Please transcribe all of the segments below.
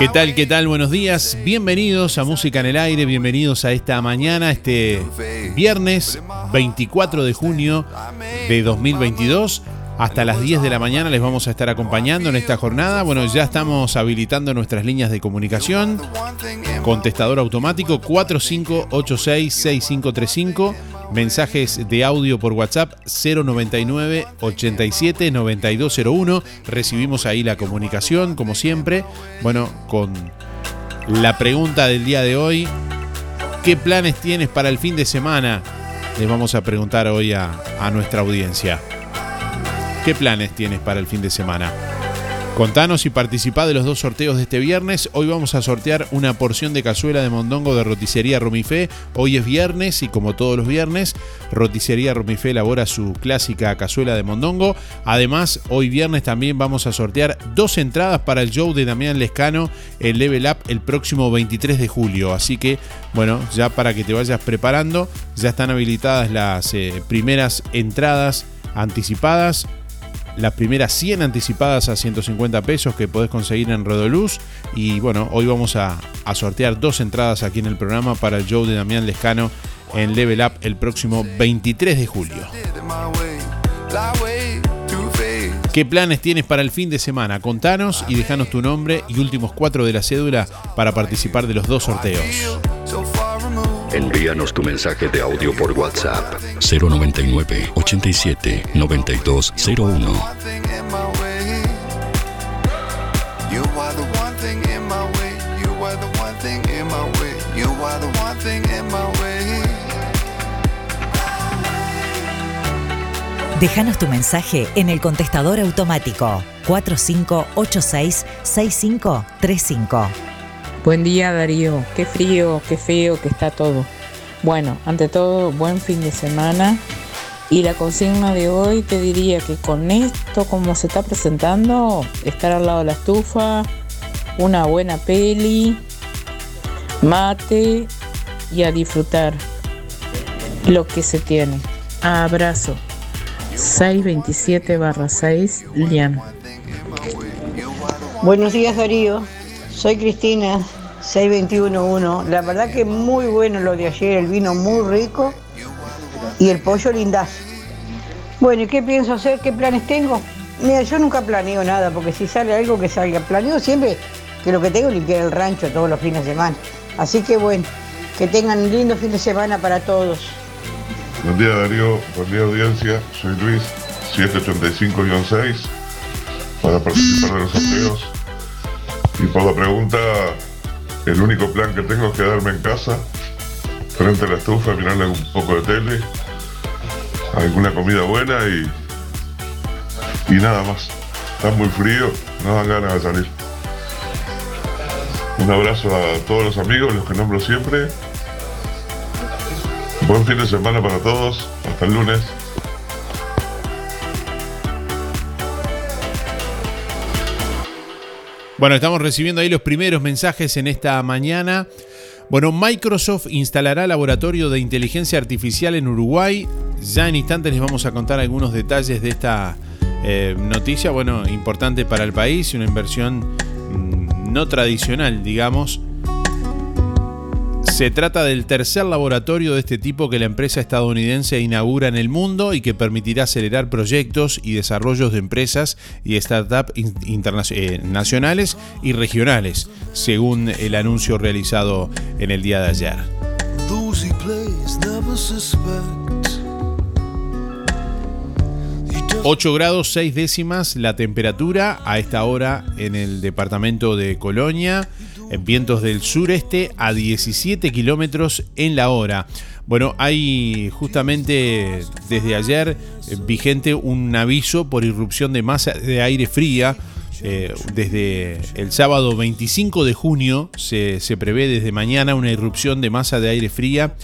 ¿Qué tal? ¿Qué tal? Buenos días. Bienvenidos a Música en el Aire. Bienvenidos a esta mañana, este viernes 24 de junio de 2022. Hasta las 10 de la mañana les vamos a estar acompañando en esta jornada. Bueno, ya estamos habilitando nuestras líneas de comunicación. Contestador automático 4586-6535. Mensajes de audio por WhatsApp 099 87 9201. Recibimos ahí la comunicación, como siempre. Bueno, con la pregunta del día de hoy. ¿Qué planes tienes para el fin de semana? Les vamos a preguntar hoy a, a nuestra audiencia. ¿Qué planes tienes para el fin de semana? Contanos y participá de los dos sorteos de este viernes. Hoy vamos a sortear una porción de cazuela de mondongo de roticería Romifé. Hoy es viernes y como todos los viernes, roticería Romifé elabora su clásica cazuela de mondongo. Además, hoy viernes también vamos a sortear dos entradas para el show de Damián Lescano en Level Up el próximo 23 de julio. Así que, bueno, ya para que te vayas preparando, ya están habilitadas las eh, primeras entradas anticipadas las primeras 100 anticipadas a 150 pesos que podés conseguir en Rodoluz. Y bueno, hoy vamos a, sortear dos entradas aquí en el programa para el show de Damián Lescano en Level Up el próximo 23 de julio. ¿Qué planes tienes para el fin de semana? Contanos y dejanos tu nombre y últimos cuatro de la cédula para participar de los dos sorteos. Envíanos tu mensaje de audio por WhatsApp. 099 87 9201. Déjanos tu mensaje en el contestador automático. 4586-6535. Buen día Darío, qué frío, qué feo que está todo. Bueno, ante todo, buen fin de semana. Y la consigna de hoy te diría que con esto como se está presentando, estar al lado de la estufa, una buena peli, mate y a disfrutar lo que se tiene. Abrazo. 627 6, Lian. Buenos días Darío, soy Cristina, 6211. La verdad que muy bueno lo de ayer, el vino muy rico y el pollo lindazo. Bueno, ¿y qué pienso hacer? ¿Qué planes tengo? Mira, yo nunca planeo nada, porque si sale algo que salga, planeo siempre que lo que tengo es limpiar el rancho todos los fines de semana. Así que bueno, que tengan un lindo fin de semana para todos. Buen día Darío, buen día audiencia, soy Luis, 785-6, para participar de los sorteos. Y por la pregunta, el único plan que tengo es quedarme en casa, frente a la estufa, mirarle un poco de tele, alguna comida buena y, y nada más. Está muy frío, no dan ganas de salir. Un abrazo a todos los amigos, los que nombro siempre. Buen fin de semana para todos. Hasta el lunes. Bueno, estamos recibiendo ahí los primeros mensajes en esta mañana. Bueno, Microsoft instalará laboratorio de inteligencia artificial en Uruguay. Ya en instantes les vamos a contar algunos detalles de esta eh, noticia. Bueno, importante para el país, una inversión mm, no tradicional, digamos se trata del tercer laboratorio de este tipo que la empresa estadounidense inaugura en el mundo y que permitirá acelerar proyectos y desarrollos de empresas y startups eh, nacionales y regionales, según el anuncio realizado en el día de ayer. 8 grados 6 décimas la temperatura a esta hora en el departamento de Colonia en vientos del sureste a 17 kilómetros en la hora. Bueno, hay justamente desde ayer eh, vigente un aviso por irrupción de masa de aire fría. Eh, desde el sábado 25 de junio se, se prevé desde mañana una irrupción de masa de aire fría,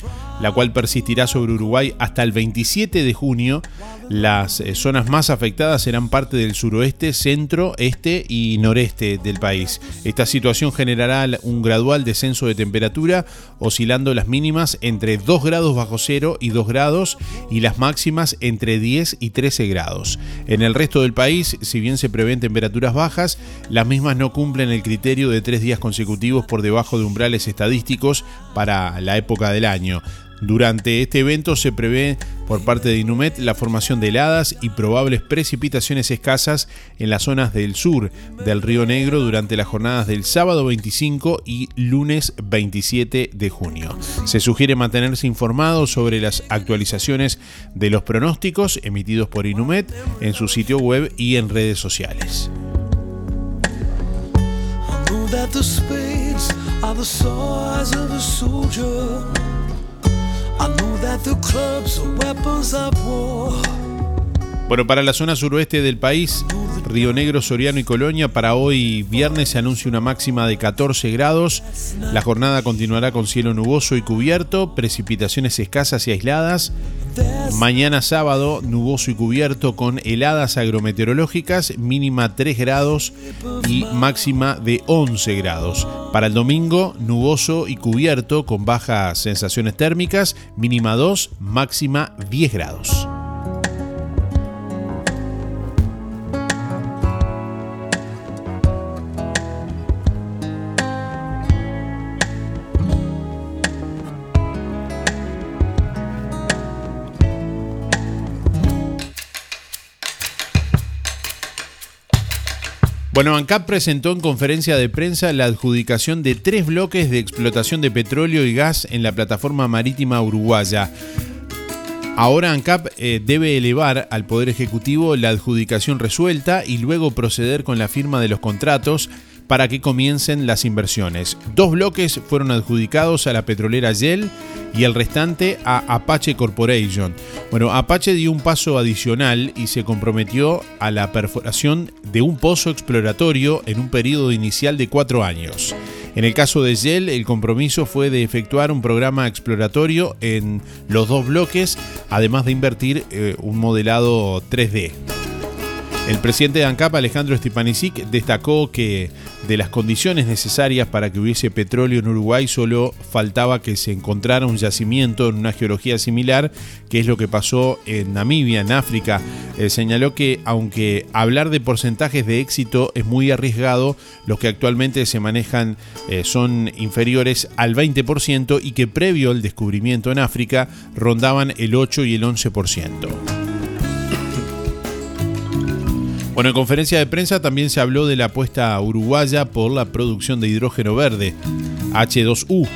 la cual persistirá sobre Uruguay hasta el 27 de junio las eh, zonas más afectadas serán parte del suroeste, centro, este y noreste del país. Esta situación generará un gradual descenso de temperatura, oscilando las mínimas entre 2 grados bajo cero y 2 grados y las máximas entre 10 y 13 grados. En el resto del país, si bien se prevén temperaturas bajas, las mismas no cumplen el criterio de tres días consecutivos por debajo de umbrales estadísticos para la época del año. Durante este evento se prevé por parte de Inumet la formación de heladas y probables precipitaciones escasas en las zonas del sur del Río Negro durante las jornadas del sábado 25 y lunes 27 de junio. Se sugiere mantenerse informado sobre las actualizaciones de los pronósticos emitidos por Inumet en su sitio web y en redes sociales. I know that the clubs are weapons of war. Bueno, para la zona suroeste del país, Río Negro, Soriano y Colonia, para hoy viernes se anuncia una máxima de 14 grados. La jornada continuará con cielo nuboso y cubierto, precipitaciones escasas y aisladas. Mañana sábado, nuboso y cubierto con heladas agrometeorológicas, mínima 3 grados y máxima de 11 grados. Para el domingo, nuboso y cubierto con bajas sensaciones térmicas, mínima 2, máxima 10 grados. Bueno, ANCAP presentó en conferencia de prensa la adjudicación de tres bloques de explotación de petróleo y gas en la plataforma marítima uruguaya. Ahora ANCAP eh, debe elevar al Poder Ejecutivo la adjudicación resuelta y luego proceder con la firma de los contratos para que comiencen las inversiones. Dos bloques fueron adjudicados a la petrolera Shell y el restante a Apache Corporation. Bueno, Apache dio un paso adicional y se comprometió a la perforación de un pozo exploratorio en un periodo inicial de cuatro años. En el caso de Shell, el compromiso fue de efectuar un programa exploratorio en los dos bloques, además de invertir eh, un modelado 3D. El presidente de ANCAP, Alejandro Stepanisic, destacó que de las condiciones necesarias para que hubiese petróleo en Uruguay solo faltaba que se encontrara un yacimiento en una geología similar, que es lo que pasó en Namibia, en África. Eh, señaló que aunque hablar de porcentajes de éxito es muy arriesgado, los que actualmente se manejan eh, son inferiores al 20% y que previo al descubrimiento en África rondaban el 8 y el 11%. Bueno, en conferencia de prensa también se habló de la apuesta uruguaya por la producción de hidrógeno verde, H2U.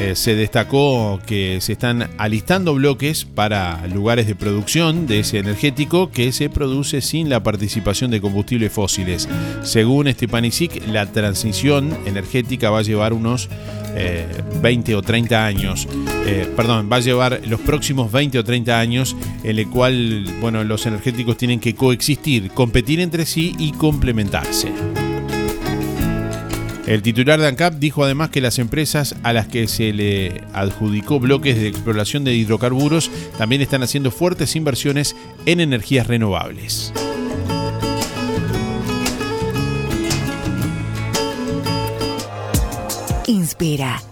Eh, se destacó que se están alistando bloques para lugares de producción de ese energético que se produce sin la participación de combustibles fósiles. Según Stepanisic, la transición energética va a llevar unos 20 eh, o 30 años, eh, perdón, va a llevar los próximos 20 o 30 años en el cual, bueno, los energéticos tienen que coexistir, competir entre sí y complementarse. El titular de ANCAP dijo además que las empresas a las que se le adjudicó bloques de exploración de hidrocarburos también están haciendo fuertes inversiones en energías renovables. Inspira.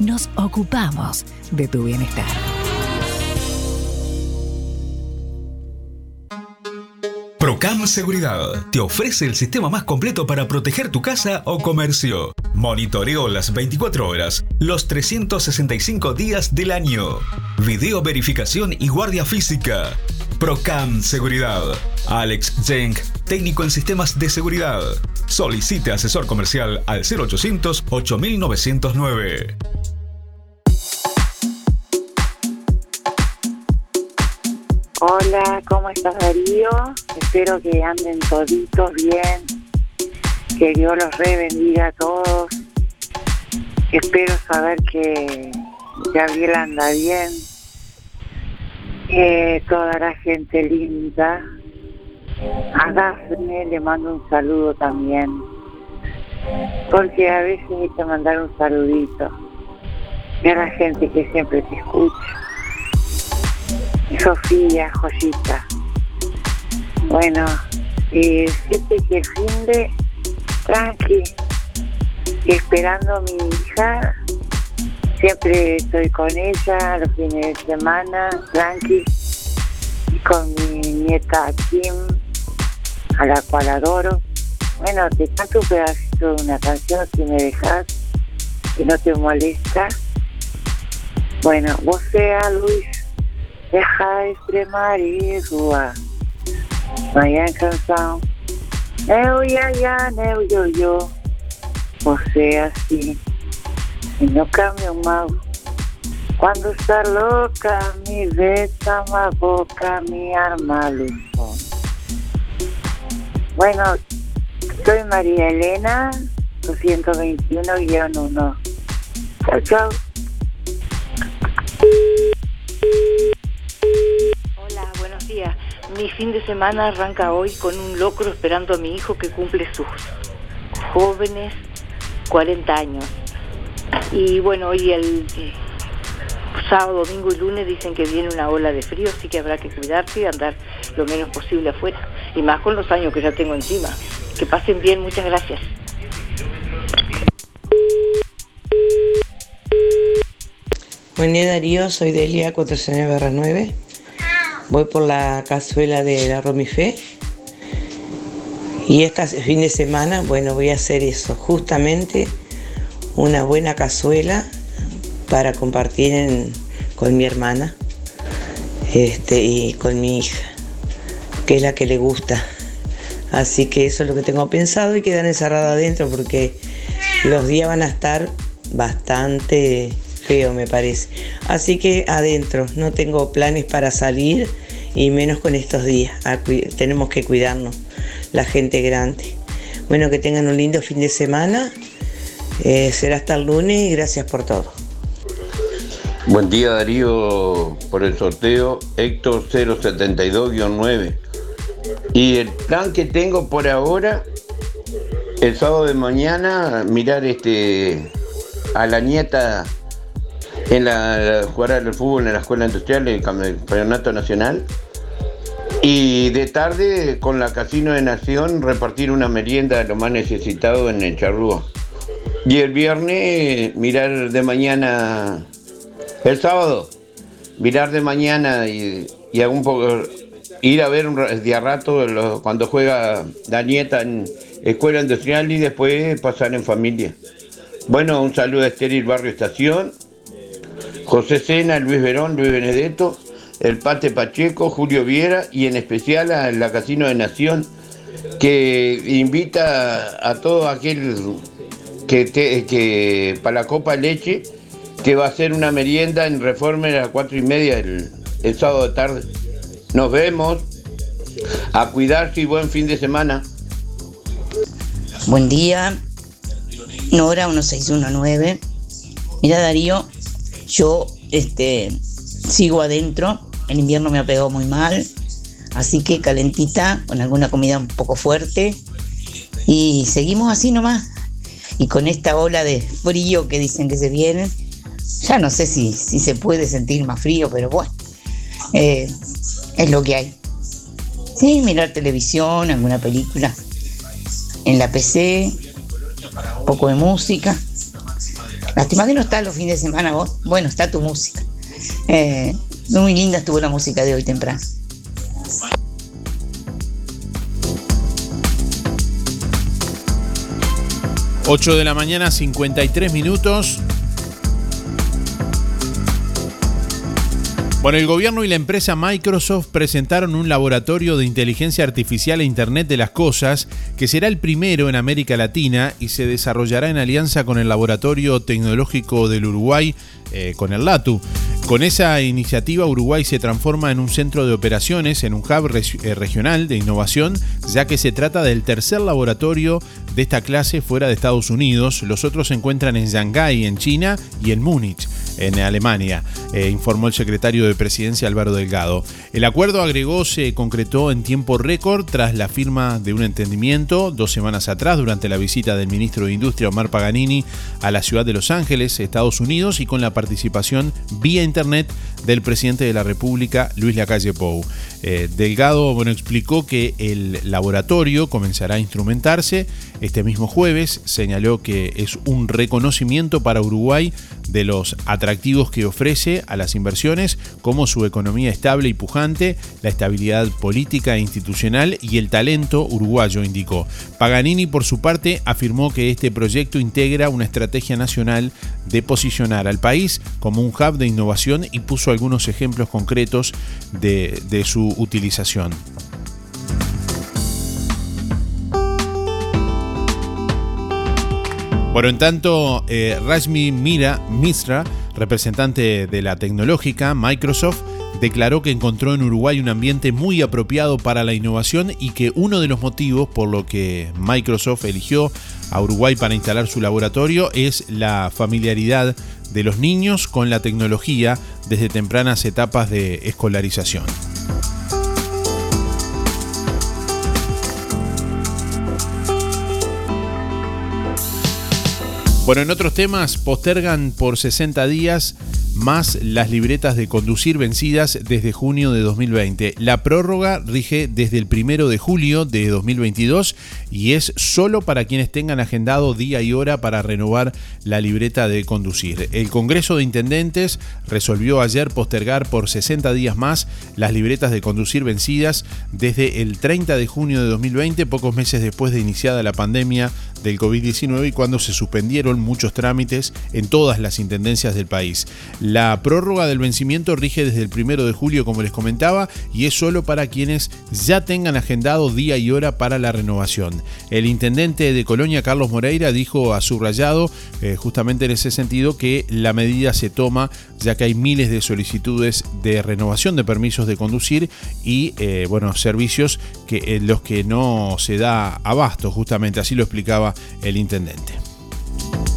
nos ocupamos de tu bienestar. Procam Seguridad te ofrece el sistema más completo para proteger tu casa o comercio. Monitoreo las 24 horas, los 365 días del año. Video verificación y guardia física. Procam Seguridad. Alex Jenk, técnico en sistemas de seguridad. Solicite asesor comercial al 0800 8909. Hola, ¿cómo estás Darío? Espero que anden toditos bien, que Dios los re bendiga a todos. Espero saber que Gabriel anda bien, que toda la gente linda. A Dafne le mando un saludo también, porque a veces hay que mandar un saludito. Y a la gente que siempre te escucha. Sofía, Josita. Bueno, y siempre que el fin de tranqui, esperando a mi hija, siempre estoy con ella los fines de semana, tranqui, y con mi nieta Kim, a la cual adoro. Bueno, te canto un pedacito de una canción si me dejas, que no te molesta. Bueno, vos sea Luis Deja de extremar y rua. Vaya canção. Eu ia, eu yo yo. Você assim. E no caminho mal. Cuando está loca, mi besa la boca, mi arma luzón. Bueno, soy María Elena, 221-1. Chao, chao. Mi fin de semana arranca hoy con un locro esperando a mi hijo que cumple sus jóvenes 40 años. Y bueno, hoy el eh, sábado, domingo y lunes dicen que viene una ola de frío, así que habrá que cuidarse y andar lo menos posible afuera. Y más con los años que ya tengo encima. Que pasen bien, muchas gracias. Buen día Darío, soy Delia 409 Voy por la cazuela de la Romifé. Y este fin de semana, bueno, voy a hacer eso, justamente una buena cazuela para compartir con mi hermana este, y con mi hija, que es la que le gusta. Así que eso es lo que tengo pensado y quedar encerrada adentro porque los días van a estar bastante feo me parece. Así que adentro, no tengo planes para salir y menos con estos días. tenemos que cuidarnos, la gente grande. Bueno, que tengan un lindo fin de semana. Eh, será hasta el lunes y gracias por todo. Buen día Darío por el sorteo Héctor 072-9. Y el plan que tengo por ahora, el sábado de mañana, mirar este a la nieta en la, jugar al fútbol en la escuela industrial, el campeonato nacional. Y de tarde, con la Casino de Nación, repartir una merienda a lo más necesitado en el Charrúa. Y el viernes, mirar de mañana, el sábado, mirar de mañana y, y un poco, ir a ver un día rato cuando juega la nieta en escuela industrial y después pasar en familia. Bueno, un saludo a Estéril Barrio Estación José Sena, Luis Verón, Luis Benedetto, el Pate Pacheco, Julio Viera y en especial a la Casino de Nación que invita a todo aquel que, que para la Copa Leche que va a hacer una merienda en Reforma a las cuatro y media el, el sábado de tarde. Nos vemos. A cuidarse y buen fin de semana. Buen día. Nora 1619. Mira Darío, yo este, sigo adentro, el invierno me ha pegado muy mal, así que calentita, con alguna comida un poco fuerte. Y seguimos así nomás. Y con esta ola de frío que dicen que se viene, ya no sé si, si se puede sentir más frío, pero bueno, eh, es lo que hay. Sí, mirar televisión, alguna película en la PC, un poco de música. Lástima que no está los fines de semana vos. Bueno, está tu música. Eh, muy linda estuvo la música de hoy temprano. 8 de la mañana, 53 minutos. Bueno, el gobierno y la empresa Microsoft presentaron un laboratorio de inteligencia artificial e Internet de las Cosas que será el primero en América Latina y se desarrollará en alianza con el Laboratorio Tecnológico del Uruguay, eh, con el LATU. Con esa iniciativa, Uruguay se transforma en un centro de operaciones, en un hub eh, regional de innovación, ya que se trata del tercer laboratorio de esta clase fuera de Estados Unidos. Los otros se encuentran en Shanghái, en China, y en Múnich en Alemania, eh, informó el secretario de Presidencia Álvaro Delgado. El acuerdo agregó se concretó en tiempo récord tras la firma de un entendimiento dos semanas atrás durante la visita del ministro de Industria Omar Paganini a la ciudad de Los Ángeles, Estados Unidos, y con la participación vía internet del presidente de la República, Luis Lacalle Pou. Eh, Delgado explicó que el laboratorio comenzará a instrumentarse este mismo jueves. Señaló que es un reconocimiento para Uruguay de los atractivos que ofrece a las inversiones, como su economía estable y pujante, la estabilidad política e institucional y el talento uruguayo, indicó. Paganini, por su parte, afirmó que este proyecto integra una estrategia nacional de posicionar al país como un hub de innovación y puso algunos ejemplos concretos de, su utilización. Bueno, en tanto, eh, Mira Misra, representante de la tecnológica Microsoft, declaró que encontró en Uruguay un ambiente muy apropiado para la innovación y que uno de los motivos por lo que Microsoft eligió a Uruguay para instalar su laboratorio es la familiaridad de los niños con la tecnología desde tempranas etapas de escolarización. Bueno, en otros temas, postergan por 60 días más las libretas de conducir vencidas desde junio de 2020. La prórroga rige desde el primero de julio de 2022 y es solo para quienes tengan agendado día y hora para renovar la libreta de conducir. El Congreso de Intendentes resolvió ayer postergar por 60 días más las libretas de conducir vencidas desde el 30 de junio de 2020, pocos meses después de iniciada la pandemia del COVID-19 y cuando se suspendieron muchos trámites en todas las intendencias del país. La prórroga del vencimiento rige desde el primero de julio, como les comentaba, y es solo para quienes ya tengan agendado día y hora para la renovación. El intendente de Colonia, Carlos Moreira, dijo a subrayado, eh, justamente en ese sentido, que la medida se toma ya que hay miles de solicitudes de renovación de permisos de conducir y, eh, bueno, servicios que, en los que no se da abasto, justamente así lo explicaba el intendente.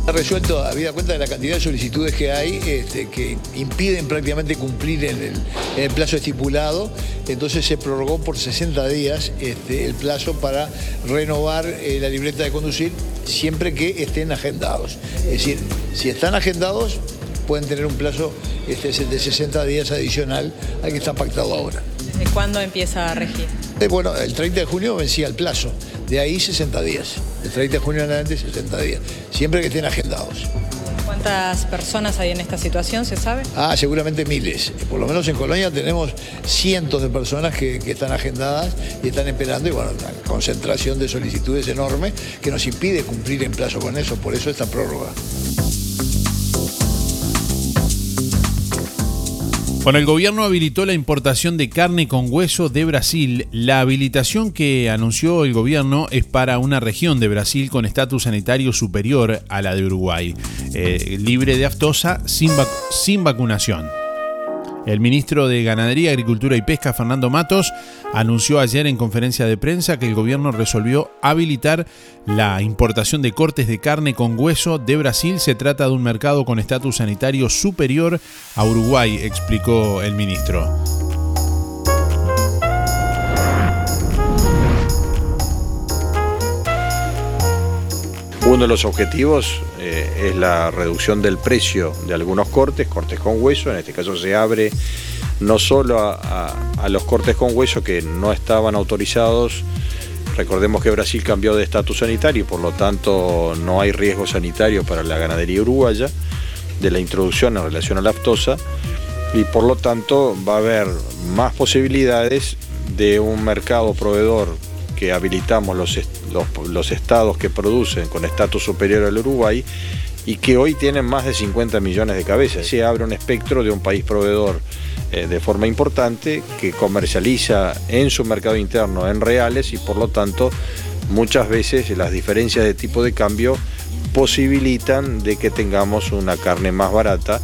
Ha resuelto, habida cuenta de la cantidad de solicitudes que hay este, que impiden prácticamente cumplir en el, plazo estipulado, entonces se prorrogó por 60 días este, el plazo para renovar eh, la libreta de conducir siempre que estén agendados. Es decir, si están agendados pueden tener un plazo este, de 60 días adicional al que está pactado ahora. ¿Desde cuándo empieza a regir? Eh, bueno, el 30 de junio vencía el plazo, de ahí 60 días. El 30 de junio en adelante 60 días, siempre que estén agendados. ¿Cuántas personas hay en esta situación, se sabe? Ah, seguramente miles. Por lo menos en Colonia tenemos cientos de personas que, que están agendadas y están esperando, y bueno, una concentración de solicitudes enorme que nos impide cumplir en plazo con eso, por eso esta prórroga. Bueno, el gobierno habilitó la importación de carne con hueso de Brasil. La habilitación que anunció el gobierno es para una región de Brasil con estatus sanitario superior a la de Uruguay, eh, libre de aftosa, sin, vac sin vacunación. El ministro de Ganadería, Agricultura y Pesca, Fernando Matos, anunció ayer en conferencia de prensa que el gobierno resolvió habilitar la importación de cortes de carne con hueso de Brasil. Se trata de un mercado con estatus sanitario superior a Uruguay, explicó el ministro. Uno de los objetivos eh, es la reducción del precio de algunos cortes, cortes con hueso, en este caso se abre no solo a, los cortes con hueso que no estaban autorizados, recordemos que Brasil cambió de estatus sanitario y por lo tanto no hay riesgo sanitario para la ganadería uruguaya de la introducción en relación a la aftosa. Y por lo tanto va a haber más posibilidades de un mercado proveedor que habilitamos los, los, estados que producen con estatus superior al Uruguay y que hoy tienen más de 50 millones de cabezas. Se abre un espectro de un país proveedor eh, de forma importante que comercializa en su mercado interno en reales y por lo tanto muchas veces las diferencias de tipo de cambio posibilitan de que tengamos una carne más barata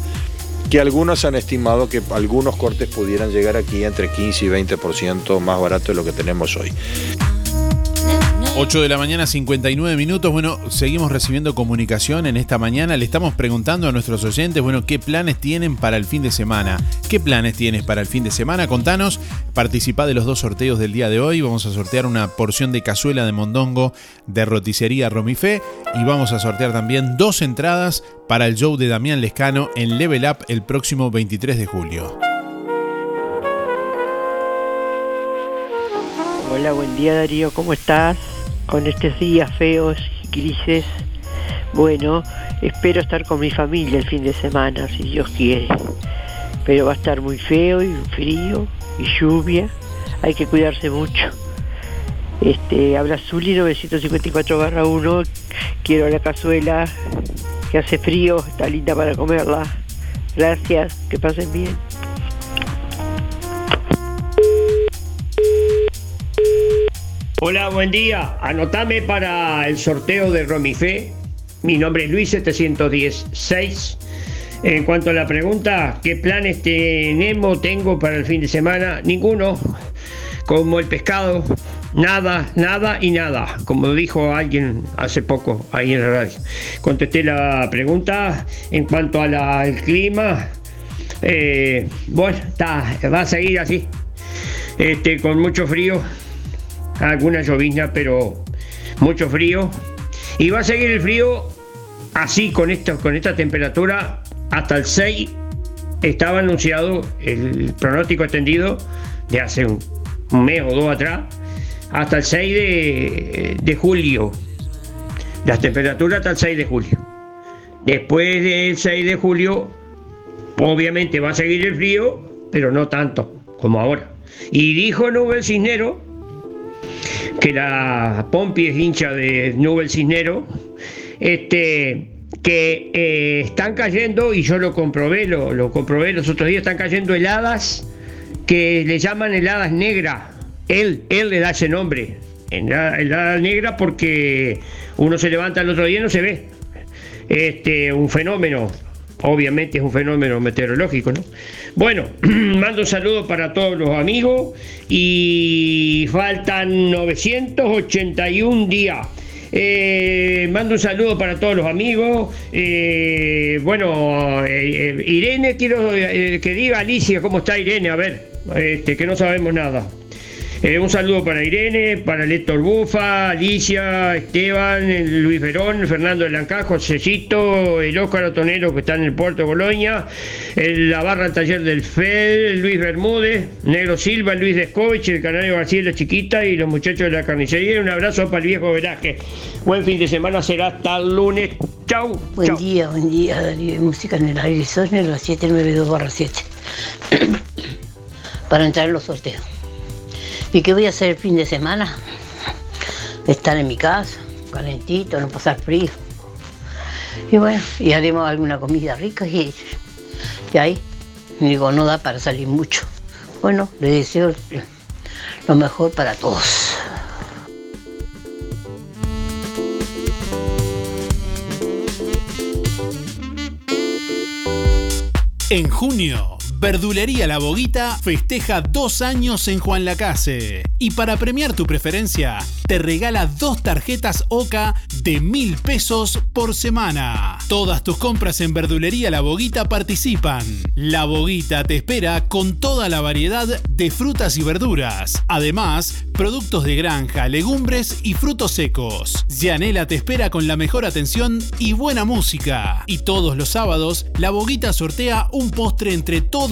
que algunos han estimado que algunos cortes pudieran llegar aquí entre 15 y 20% más barato de lo que tenemos hoy. 8 de la mañana, 59 minutos. Bueno, seguimos recibiendo comunicación en esta mañana. Le estamos preguntando a nuestros oyentes, bueno, ¿qué planes tienen para el fin de semana? ¿Qué planes tienes para el fin de semana? Contanos, participa de los dos sorteos del día de hoy. Vamos a sortear una porción de cazuela de mondongo de roticería Romifé y vamos a sortear también dos entradas para el show de Damián Lescano en Level Up el próximo 23 de julio. Hola, buen día Darío, ¿cómo estás? Con estos días feos y grises. Bueno, espero estar con mi familia el fin de semana, si Dios quiere. Pero va a estar muy feo y frío y lluvia. Hay que cuidarse mucho. Este, habla Zuli 954 1. Quiero la cazuela que hace frío, está linda para comerla. Gracias, que pasen bien. Hola, buen día. Anotame para el sorteo de Romifé. Mi nombre es Luis 716. En cuanto a la pregunta, ¿qué planes tenemos, tengo para el fin de semana? Ninguno. Como el pescado, nada, nada y nada. Como dijo alguien hace poco ahí en la radio. Contesté la pregunta. En cuanto al clima, eh, bueno, va a seguir así. Este, con mucho frío, alguna llovizna, pero mucho frío. Y va a seguir el frío así con, esto, con esta temperatura hasta el 6 estaba anunciado el pronóstico extendido de hace un, mes o dos atrás hasta el 6 de, de julio. Las temperaturas hasta el 6 de julio. Después del 6 de julio, obviamente va a seguir el frío, pero no tanto como ahora. Y dijo Nubel Cisnero, que la Pompi es hincha de Nubel Cisnero, este, que eh, están cayendo, y yo lo comprobé, lo, lo comprobé los otros días, están cayendo heladas que le llaman heladas negras. Él, él le da ese nombre, helada, negra, porque uno se levanta el otro día y no se ve. Este, un fenómeno, obviamente es un fenómeno meteorológico, ¿no? Bueno, mando un saludo para todos los amigos y faltan 981 días. Eh, mando un saludo para todos los amigos. Eh, bueno, eh, eh, Irene, quiero eh, que diga Alicia cómo está Irene, a ver, este, que no sabemos nada. Eh, un saludo para Irene, para Héctor Bufa, Alicia, Esteban, Luis Verón, Fernando de Lancá, Josecito, el Óscar Otonero que está en el puerto de Boloña, el- la barra del taller del FED, Luis Bermúdez, Negro Silva, Luis Descovich, el Canario García y la Chiquita y los muchachos de la carnicería. Un abrazo para el viejo Velázquez. Buen fin de semana, será hasta el lunes. Chau. Buen chau. día, buen día, Darío Música en el aire, Sonia, los 792 7. Para entrar en los sorteos. ¿Y qué voy a hacer el fin de semana? Estar en mi casa, calentito, no pasar frío. Y bueno, y haremos alguna comida rica y, y ahí, digo, no da para salir mucho. Bueno, les deseo lo mejor para todos. En junio, Verdulería La Boguita festeja dos años en Juan Lacase. Y para premiar tu preferencia, te regala dos tarjetas OCA de mil pesos por semana. Todas tus compras en Verdulería La Boguita participan. La Boguita te espera con toda la variedad de frutas y verduras. Además, productos de granja, legumbres y frutos secos. Yanela te espera con la mejor atención y buena música. Y todos los sábados, La Boguita sortea un postre entre todos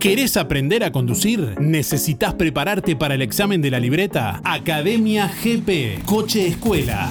¿Querés aprender a conducir? ¿Necesitas prepararte para el examen de la libreta? Academia GP, Coche Escuela.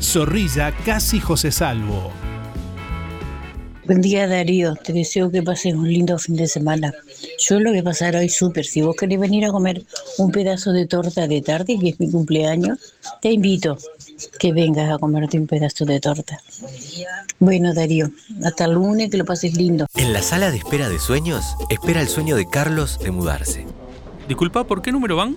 Zorrilla Casi José Salvo. Buen día Darío, te deseo que pases un lindo fin de semana. Yo lo voy a pasar hoy súper. Si vos querés venir a comer un pedazo de torta de tarde, que es mi cumpleaños, te invito que vengas a comerte un pedazo de torta. Bueno Darío, hasta el lunes, que lo pases lindo. En la sala de espera de sueños, espera el sueño de Carlos de mudarse. Disculpa, ¿por qué número van?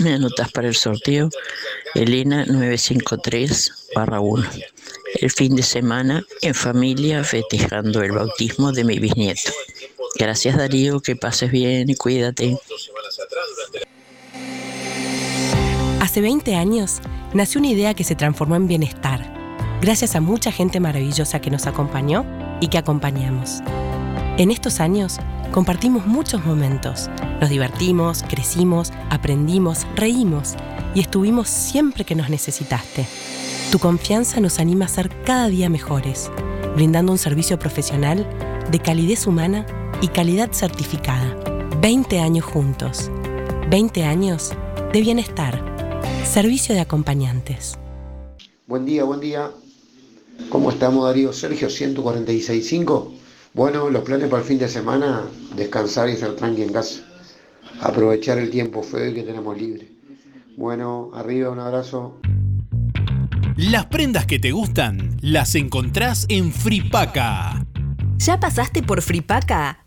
Me anotas para el sorteo. Elena 953 1. El fin de semana en familia festejando el bautismo de mi bisnieto. Gracias Darío, que pases bien y cuídate. Hace 20 años nació una idea que se transformó en bienestar, gracias a mucha gente maravillosa que nos acompañó y que acompañamos. En estos años compartimos muchos momentos, nos divertimos, crecimos, aprendimos, reímos y estuvimos siempre que nos necesitaste. Tu confianza nos anima a ser cada día mejores, brindando un servicio profesional de calidez humana y calidad certificada. 20 años juntos. 20 años de bienestar. Servicio de acompañantes. Buen día, buen día. ¿Cómo estamos, Darío? Sergio, 146.5. Bueno, los planes para el fin de semana, descansar y estar tranqui en casa. Aprovechar el tiempo feo que tenemos libre. Bueno, arriba, un abrazo. Las prendas que te gustan las encontrás en Fripaca. ¿Ya pasaste por Fripaca?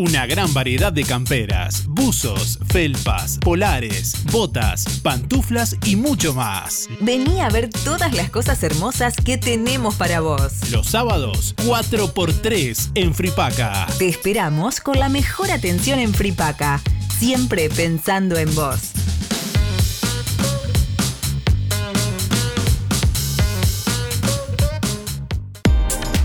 Una gran variedad de camperas, buzos, felpas, polares, botas, pantuflas y mucho más. Vení a ver todas las cosas hermosas que tenemos para vos. Los sábados, 4x3 en Fripaca. Te esperamos con la mejor atención en Fripaca, siempre pensando en vos.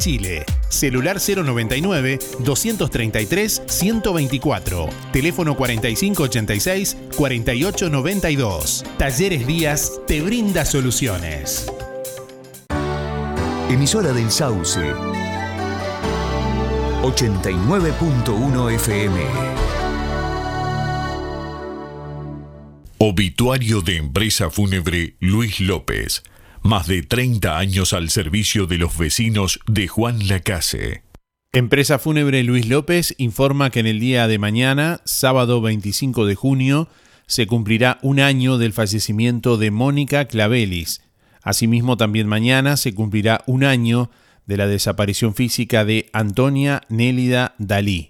Chile. Celular 099-233-124. Teléfono 4586-4892. Talleres Díaz te brinda soluciones. Emisora del Sauce. 89.1 FM. Obituario de empresa fúnebre Luis López. Más de 30 años al servicio de los vecinos de Juan Lacase. Empresa Fúnebre Luis López informa que en el día de mañana, sábado 25 de junio, se cumplirá un año del fallecimiento de Mónica Clavelis. Asimismo, también mañana se cumplirá un año de la desaparición física de Antonia Nélida Dalí.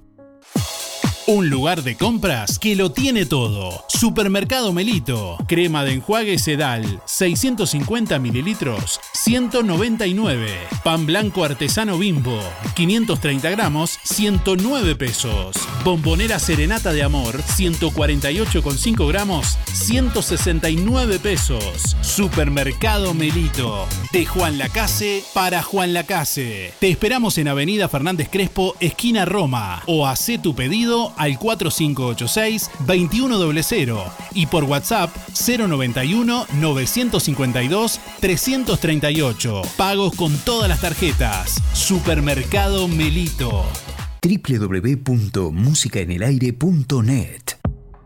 Un lugar de compras que lo tiene todo. Supermercado Melito. Crema de enjuague Sedal. 650 mililitros. 199. Pan blanco artesano bimbo. 530 gramos. 109 pesos. Bombonera Serenata de Amor. 148,5 gramos. 169 pesos. Supermercado Melito. De Juan Lacase para Juan Lacase. Te esperamos en Avenida Fernández Crespo, esquina Roma. O haz tu pedido al 4586-2100 y por WhatsApp 091-952-338. Pagos con todas las tarjetas. Supermercado Melito. www.musicaenelaire.net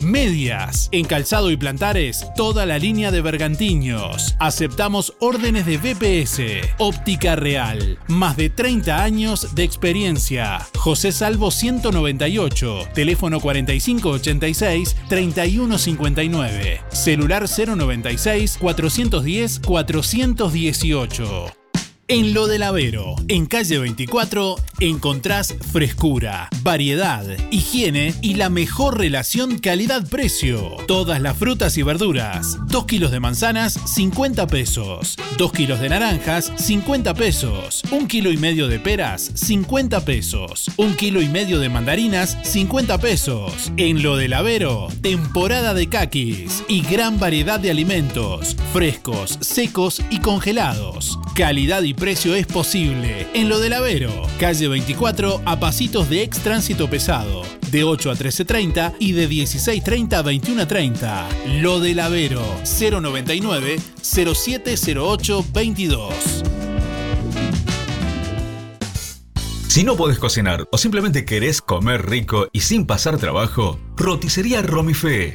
medias. En calzado y plantares, toda la línea de bergantiños. Aceptamos órdenes de BPS. Óptica Real. Más de 30 años de experiencia. José Salvo 198. Teléfono 4586-3159. Celular 096 410 418. En Lo del Avero, en calle 24, encontrás frescura, variedad, higiene y la mejor relación calidad-precio. Todas las frutas y verduras. 2 kilos de manzanas, 50 pesos. 2 kilos de naranjas, 50 pesos. 1 kilo y medio de peras, 50 pesos. 1 kilo y medio de mandarinas, 50 pesos. En Lo del Avero, temporada de caquis y gran variedad de alimentos, frescos, secos y congelados. Calidad y precio es posible. En lo del Avero, calle 24 a pasitos de ex tránsito pesado, de 8 a 13.30 y de 16.30 a 21.30. Lo del Avero, 099 0708 22. Si no podés cocinar o simplemente querés comer rico y sin pasar trabajo, roticería Romifé.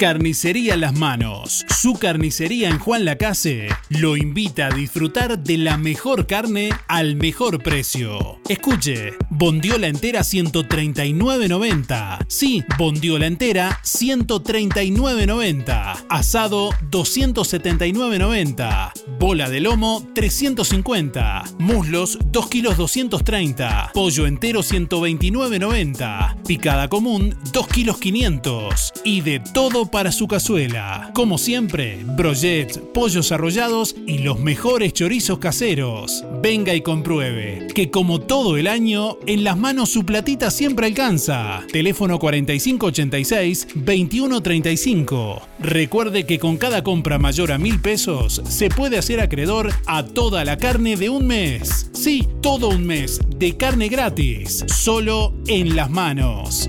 Carnicería Las Manos. Su carnicería en Juan Lacase lo invita a disfrutar de la mejor carne al mejor precio. Escuche, bondiola entera 139.90. Sí, bondiola entera 139.90. Asado 279.90. Bola de lomo 350. Muslos 2 kilos 230. Pollo entero 129.90. Picada común 2 kilos 500. Y de todo para su cazuela. Como siempre, brochets, pollos arrollados y los mejores chorizos caseros. Venga y compruebe que como todo el año, en las manos su platita siempre alcanza. Teléfono 4586-2135. Recuerde que con cada compra mayor a mil pesos se puede hacer acreedor a toda la carne de un mes. Sí, todo un mes de carne gratis. Solo en las manos.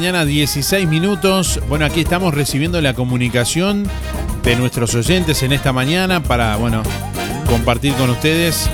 Mañana, 16 minutos. Bueno, aquí estamos recibiendo la comunicación de nuestros oyentes en esta mañana para, bueno, compartir con ustedes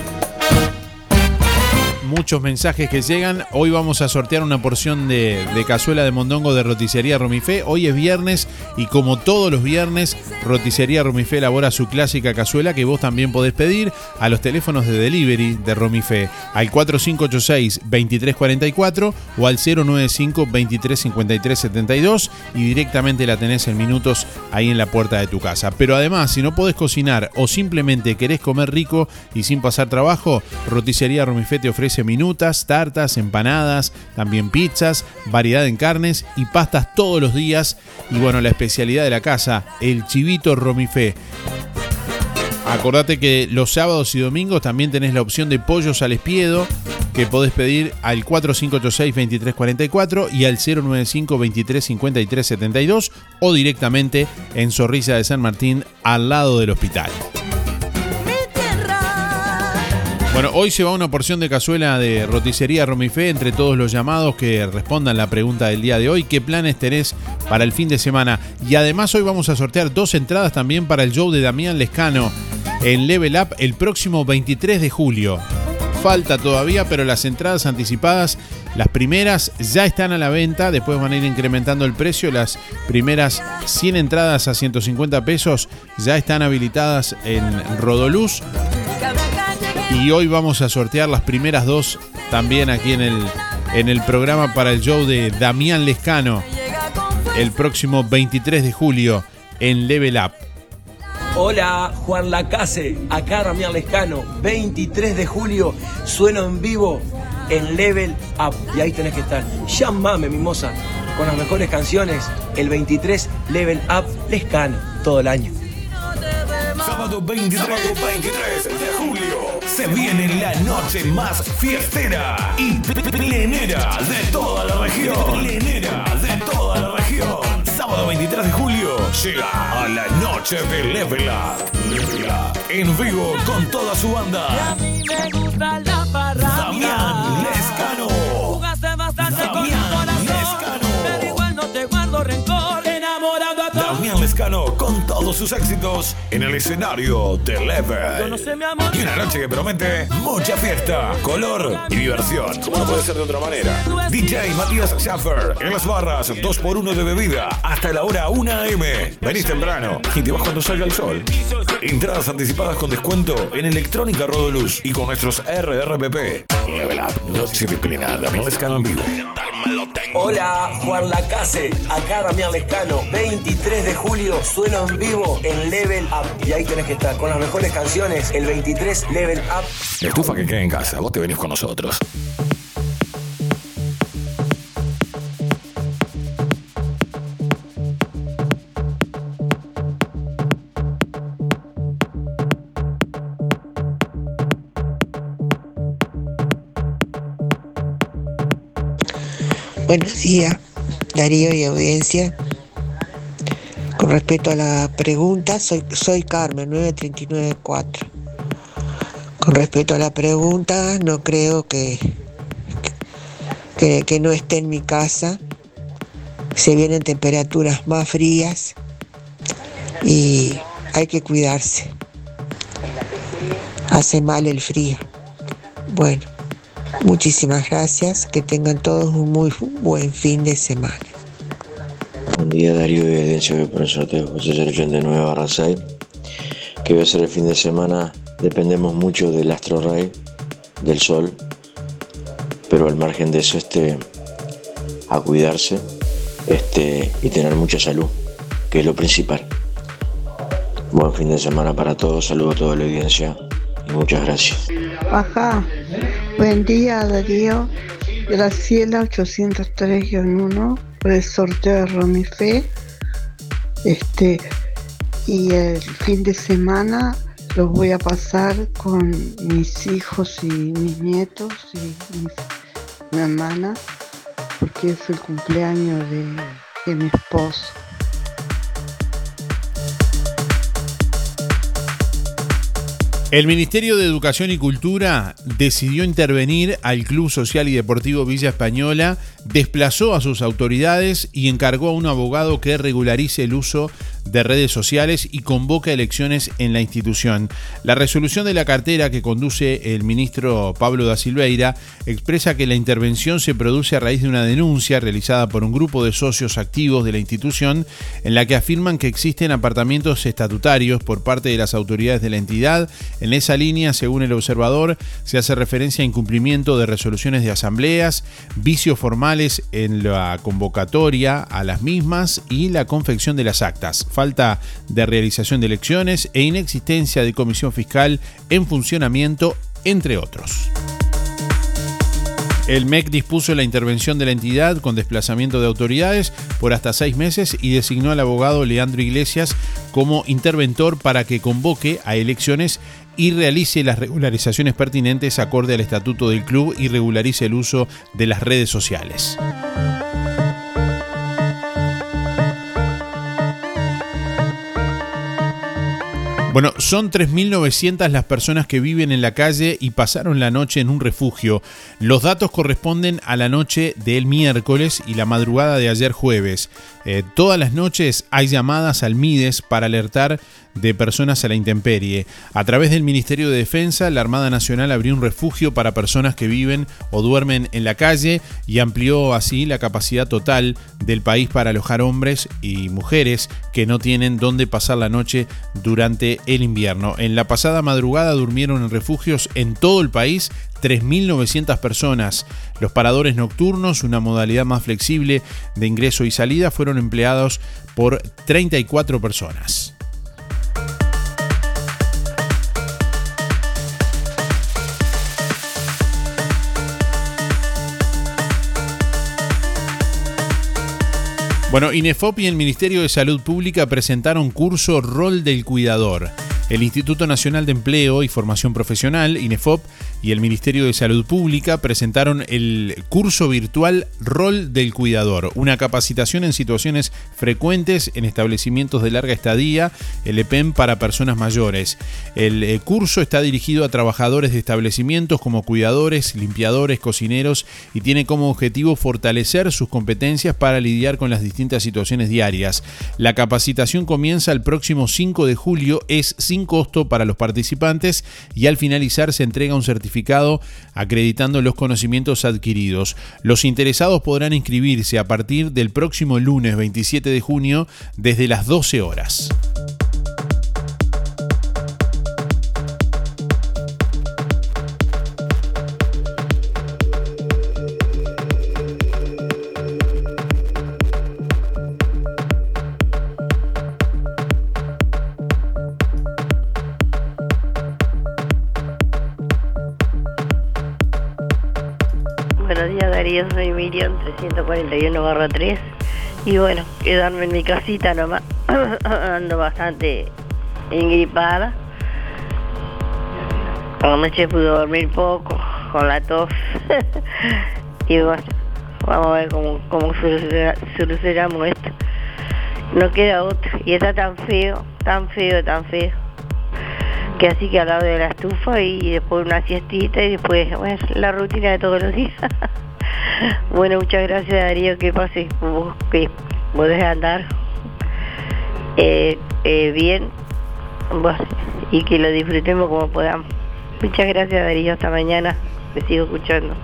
muchos mensajes que llegan. Hoy vamos a sortear una porción de, cazuela de mondongo de roticería Romifé. Hoy es viernes y como todos los viernes, roticería Romifé elabora su clásica cazuela que vos también podés pedir a los teléfonos de delivery de Romifé al 4586-2344 o al 095-235372 y directamente la tenés en minutos ahí en la puerta de tu casa. Pero además, si no podés cocinar o simplemente querés comer rico y sin pasar trabajo, roticería Romifé te ofrece minutas, tartas, empanadas, también pizzas, variedad en carnes y pastas todos los días. Y bueno, la especialidad de la casa, el chivito romifé. Acordate que los sábados y domingos también tenés la opción de pollos al espiedo que podés pedir al 4586-2344 y al 095-2353-72 o directamente en Zorrilla de San Martín al lado del hospital. Bueno, hoy se va una porción de cazuela de roticería Romifé entre todos los llamados que respondan la pregunta del día de hoy. ¿Qué planes tenés para el fin de semana? Y además hoy vamos a sortear dos entradas también para el show de Damián Lescano en Level Up el próximo 23 de julio. Falta todavía, pero las entradas anticipadas, las primeras ya están a la venta, después van a ir incrementando el precio. Las primeras 100 entradas a 150 pesos ya están habilitadas en Rodoluz. Y hoy vamos a sortear las primeras dos también aquí en el, en el programa para el show de Damián Lescano el próximo 23 de julio en Level Up. Hola, Juan Lacase, acá Damián Lescano, 23 de julio, sueno en vivo en Level Up y ahí tenés que estar. Llámame, mimosa, con las mejores canciones, el 23 Level Up Lescano, todo el año. Sábado 23, de julio se viene la noche más fiestera y plenera de toda la región. Plenera de toda la región. Sábado 23 de julio llega a la noche de Level Up. Level Up. En vivo con toda su banda. Damián con todos sus éxitos en el escenario de Level. Y una noche que promete mucha fiesta, color y diversión. Como no puede ser de otra manera. DJ Matías Schaffer en las barras, 2x1 de bebida hasta la hora 1 am. Venís temprano y te vas cuando salga el sol. Entradas anticipadas con descuento en Electrónica Rodoluz y con nuestros RRPP. Level Up, noche de plena, Damián Hola, Juan Lacase, acá Damián Lescano, 23 de julio, sueno en vivo en Level Up y ahí tenés que estar con las mejores canciones, el 23 Level Up. La estufa que queda en casa, vos te venís con nosotros. Buenos días, Darío y audiencia. Con respecto a la pregunta, soy, soy Carmen, 9394. Con respecto a la pregunta, no creo que, que, que no esté en mi casa. Se vienen temperaturas más frías y hay que cuidarse. Hace mal el frío. Bueno, muchísimas gracias. Que tengan todos un muy buen fin de semana. Buen día Darío y audiencia por el sorteo José 089 barra 6 que voy a ser el fin de semana dependemos mucho del astro rey del sol pero al margen de eso este a cuidarse este y tener mucha salud que es lo principal buen fin de semana para todos saludo a toda la audiencia y muchas gracias Ajá. Buen día, Darío. Graciela 803-1 por el sorteo de Romifé. Este, y el fin de semana los voy a pasar con mis hijos y mis nietos y mi hermana, porque es el cumpleaños de mi esposo. El Ministerio de Educación y Cultura decidió intervenir al Club Social y Deportivo Villa Española, desplazó a sus autoridades y encargó a un abogado que regularice el uso de redes sociales y convoca elecciones en la institución. La resolución de la cartera que conduce el ministro Pablo da Silveira expresa que la intervención se produce a raíz de una denuncia realizada por un grupo de socios activos de la institución en la que afirman que existen apartamentos estatutarios por parte de las autoridades de la entidad. En esa línea, según el observador, se hace referencia a incumplimiento de resoluciones de asambleas, vicios formales en la convocatoria a las mismas y la confección de las actas falta de realización de elecciones e inexistencia de comisión fiscal en funcionamiento, entre otros. El MEC dispuso la intervención de la entidad con desplazamiento de autoridades por hasta seis meses y designó al abogado Leandro Iglesias como interventor para que convoque a elecciones y realice las regularizaciones pertinentes acorde al estatuto del club y regularice el uso de las redes sociales. Bueno, son 3.900 las personas que viven en la calle y pasaron la noche en un refugio. Los datos corresponden a la noche del miércoles y la madrugada de ayer jueves. Eh, todas las noches hay llamadas al MIDES para alertar de personas a la intemperie. A través del Ministerio de Defensa, la Armada Nacional abrió un refugio para personas que viven o duermen en la calle y amplió así la capacidad total del país para alojar hombres y mujeres que no tienen dónde pasar la noche durante el invierno. En la pasada madrugada durmieron en refugios en todo el país 3.900 personas. Los paradores nocturnos, una modalidad más flexible de ingreso y salida, fueron empleados por 34 personas. Bueno, INEFOP y el Ministerio de Salud Pública presentaron curso Rol del Cuidador. El Instituto Nacional de Empleo y Formación Profesional, INEFOP, y el Ministerio de Salud Pública presentaron el curso virtual Rol del Cuidador, una capacitación en situaciones frecuentes en establecimientos de larga estadía, el EPEM para personas mayores. El eh, curso está dirigido a trabajadores de establecimientos como cuidadores, limpiadores, cocineros y tiene como objetivo fortalecer sus competencias para lidiar con las distintas situaciones diarias. La capacitación comienza el próximo 5 de julio, es sin costo para los participantes y al finalizar se entrega un certificado acreditando los conocimientos adquiridos. Los interesados podrán inscribirse a partir del próximo lunes 27 de junio desde las 12 horas. Darío, soy Miriam 341 barra 3 y bueno, quedarme en mi casita nomás, ando bastante engripada. Anoche pude dormir poco con la tos y bueno, vamos a ver cómo, cómo soluciona- solucionamos esto. No queda otro y está tan feo, tan feo, tan feo que así que al lado de la estufa y después una siestita y después, bueno, la rutina de todos los días. Bueno, muchas gracias Darío, que pases, vos que podés andar eh, eh, bien y que lo disfrutemos como podamos. Muchas gracias Darío, hasta mañana, te sigo escuchando.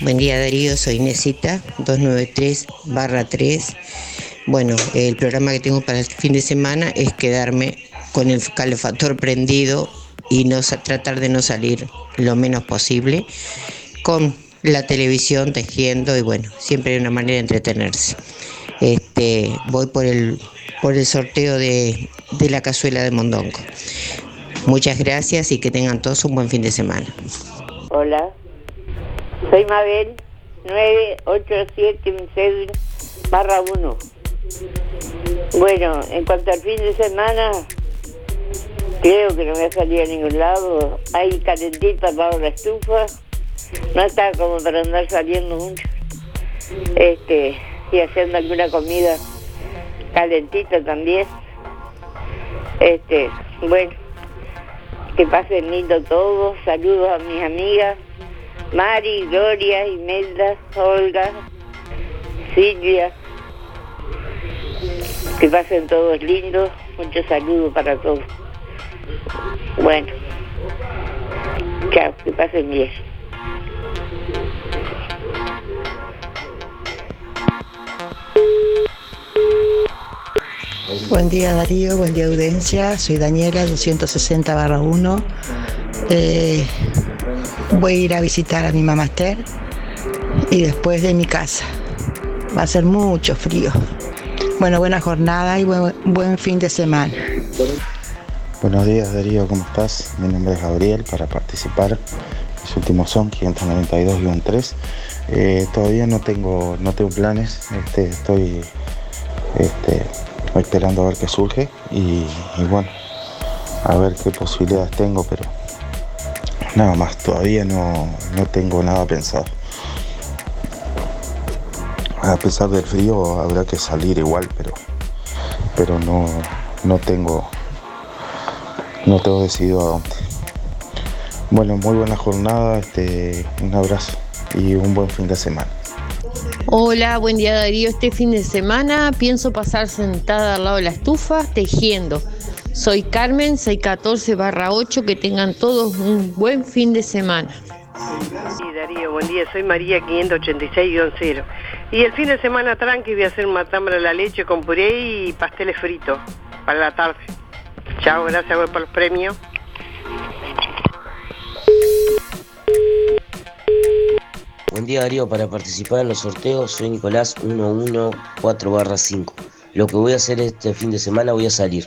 Buen día Darío, soy Nesita, 293 barra 3. Bueno, el programa que tengo para el fin de semana es quedarme con el calefactor prendido y no tratar de no salir lo menos posible, con la televisión tejiendo y bueno, siempre hay una manera de entretenerse. Este, voy por el, por el sorteo de, de la cazuela de Mondongo. Muchas gracias y que tengan todos un buen fin de semana. Hola, soy Mabel, 987 mi cédula, barra 1. Bueno, en cuanto al fin de semana, creo que no me ha salido a ningún lado. Hay calentita de la estufa, no está como para andar saliendo mucho. Este, y haciendo alguna comida calentito también. Este, bueno, que pasen lindo todos. Saludos a mis amigas Mari, Gloria, Imelda, Olga, Silvia. Que pasen todos lindos. Muchos saludos para todos. Bueno, chao, que pasen bien. Buen día Darío, buen día audiencia, soy Daniela, 260 barra 1. Eh, voy a ir a visitar a mi mamá Esther y después de mi casa. Va a ser mucho frío. Bueno, buena jornada y buen, buen fin de semana. Buenos días Darío, ¿cómo estás? Mi nombre es Gabriel para participar. Mis últimos son 592-3. Eh, todavía no tengo, no tengo planes, este, estoy este, esperando a ver qué surge y, y bueno, a ver qué posibilidades tengo, pero nada más, todavía no, no tengo nada pensado. A pesar del frío habrá que salir igual, pero, pero no, no tengo no tengo decidido a dónde. Bueno, muy buena jornada, este, un abrazo y un buen fin de semana. Hola, buen día Darío. Este fin de semana pienso pasar sentada al lado de la estufa tejiendo. Soy Carmen, 614 barra 8. Que tengan todos un buen fin de semana. Sí, Darío, buen día. Soy María 586-0. Y el fin de semana tranqui voy a hacer un matambre a la leche con puré y pasteles fritos para la tarde. Chao, gracias por los premios. Buen día Darío, para participar en los sorteos soy Nicolás 114 5. Lo que voy a hacer este fin de semana voy a salir.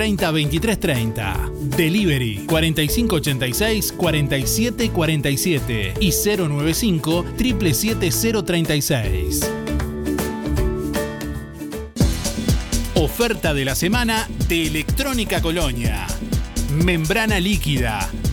30 23 30. Delivery 4586 47 47 y 095 777 036. Oferta de la semana de Electrónica Colonia. Membrana líquida,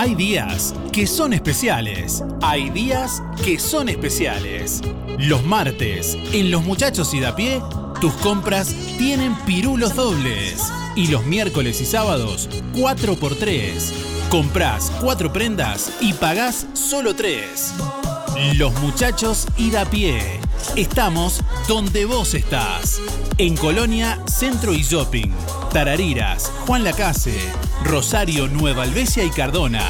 Hay días que son especiales. Hay días que son especiales. Los martes, en Los Muchachos y pie, tus compras tienen pirulos dobles. Y los miércoles y sábados, 4x3. Comprás 4 prendas y pagás solo 3. Los Muchachos y pie. Estamos donde vos estás. En Colonia, Centro y Shopping. Tarariras, Juan Lacase, Rosario, Nueva Albesia y Cardona.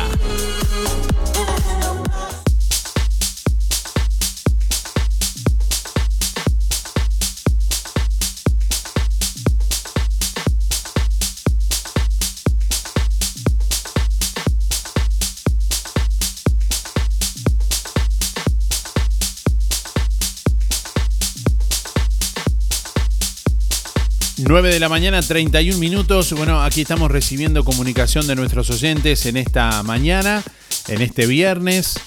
Nueve de la mañana, 31 minutos. Bueno, aquí estamos recibiendo comunicación de nuestros oyentes en esta mañana, en este viernes.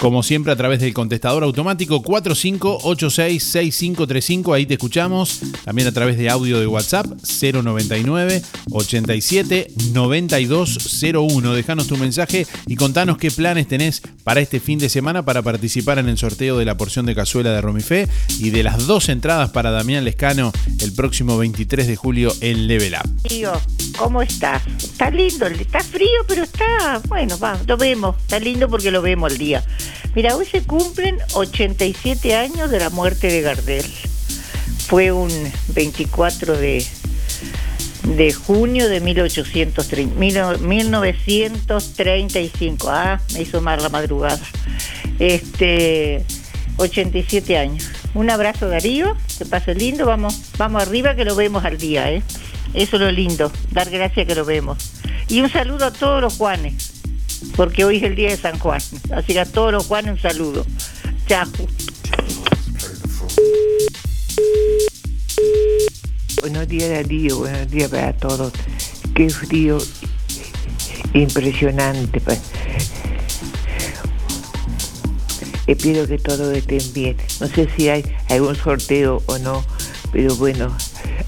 Como siempre, a través del contestador automático 45866535, ahí te escuchamos. También a través de audio de WhatsApp 099 87 9201. Dejanos tu mensaje y contanos qué planes tenés para este fin de semana para participar en el sorteo de la porción de cazuela de Romifé y de las dos entradas para Damián Lescano el próximo 23 de julio en Level Up. ¿cómo estás? Está lindo, está frío, pero está, bueno, va, lo vemos. Está lindo porque lo vemos el día. Mira, hoy se cumplen 87 años de la muerte de Gardel. Fue un 24 de, de junio de 1830, mil- 1935. Ah, me hizo mal la madrugada. Este, 87 años. Un abrazo Darío, que pase lindo, vamos, vamos arriba que lo vemos al día, ¿eh? Eso es lo lindo, dar gracias que lo vemos. Y un saludo a todos los Juanes, porque hoy es el día de San Juan. Así que a todos los Juanes un saludo. Chao. Buenos días Darío, buenos días para todos. Qué frío impresionante. pa- Espero que todos estén bien. No sé si hay algún sorteo o no, pero bueno,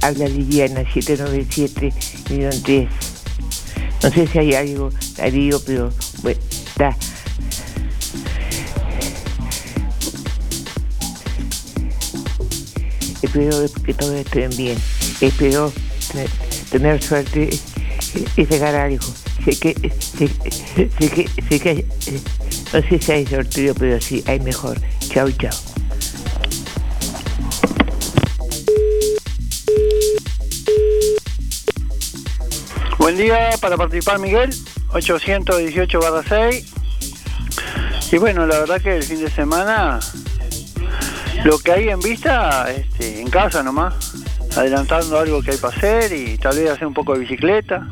habla Liliana 797 millón 10. No sé si hay algo, Darío, pero bueno, está. Espero que todos estén bien. Espero te- tener suerte y sacar algo. Sé que, sé, sé que, sé que, no sé si hay sorteo, pero sí, hay mejor. Chao, chao. Día para participar Miguel, 818 barra 6. Y bueno, la verdad que el fin de semana lo que hay en vista, este, en casa nomás, adelantando algo que hay para hacer y tal vez hacer un poco de bicicleta,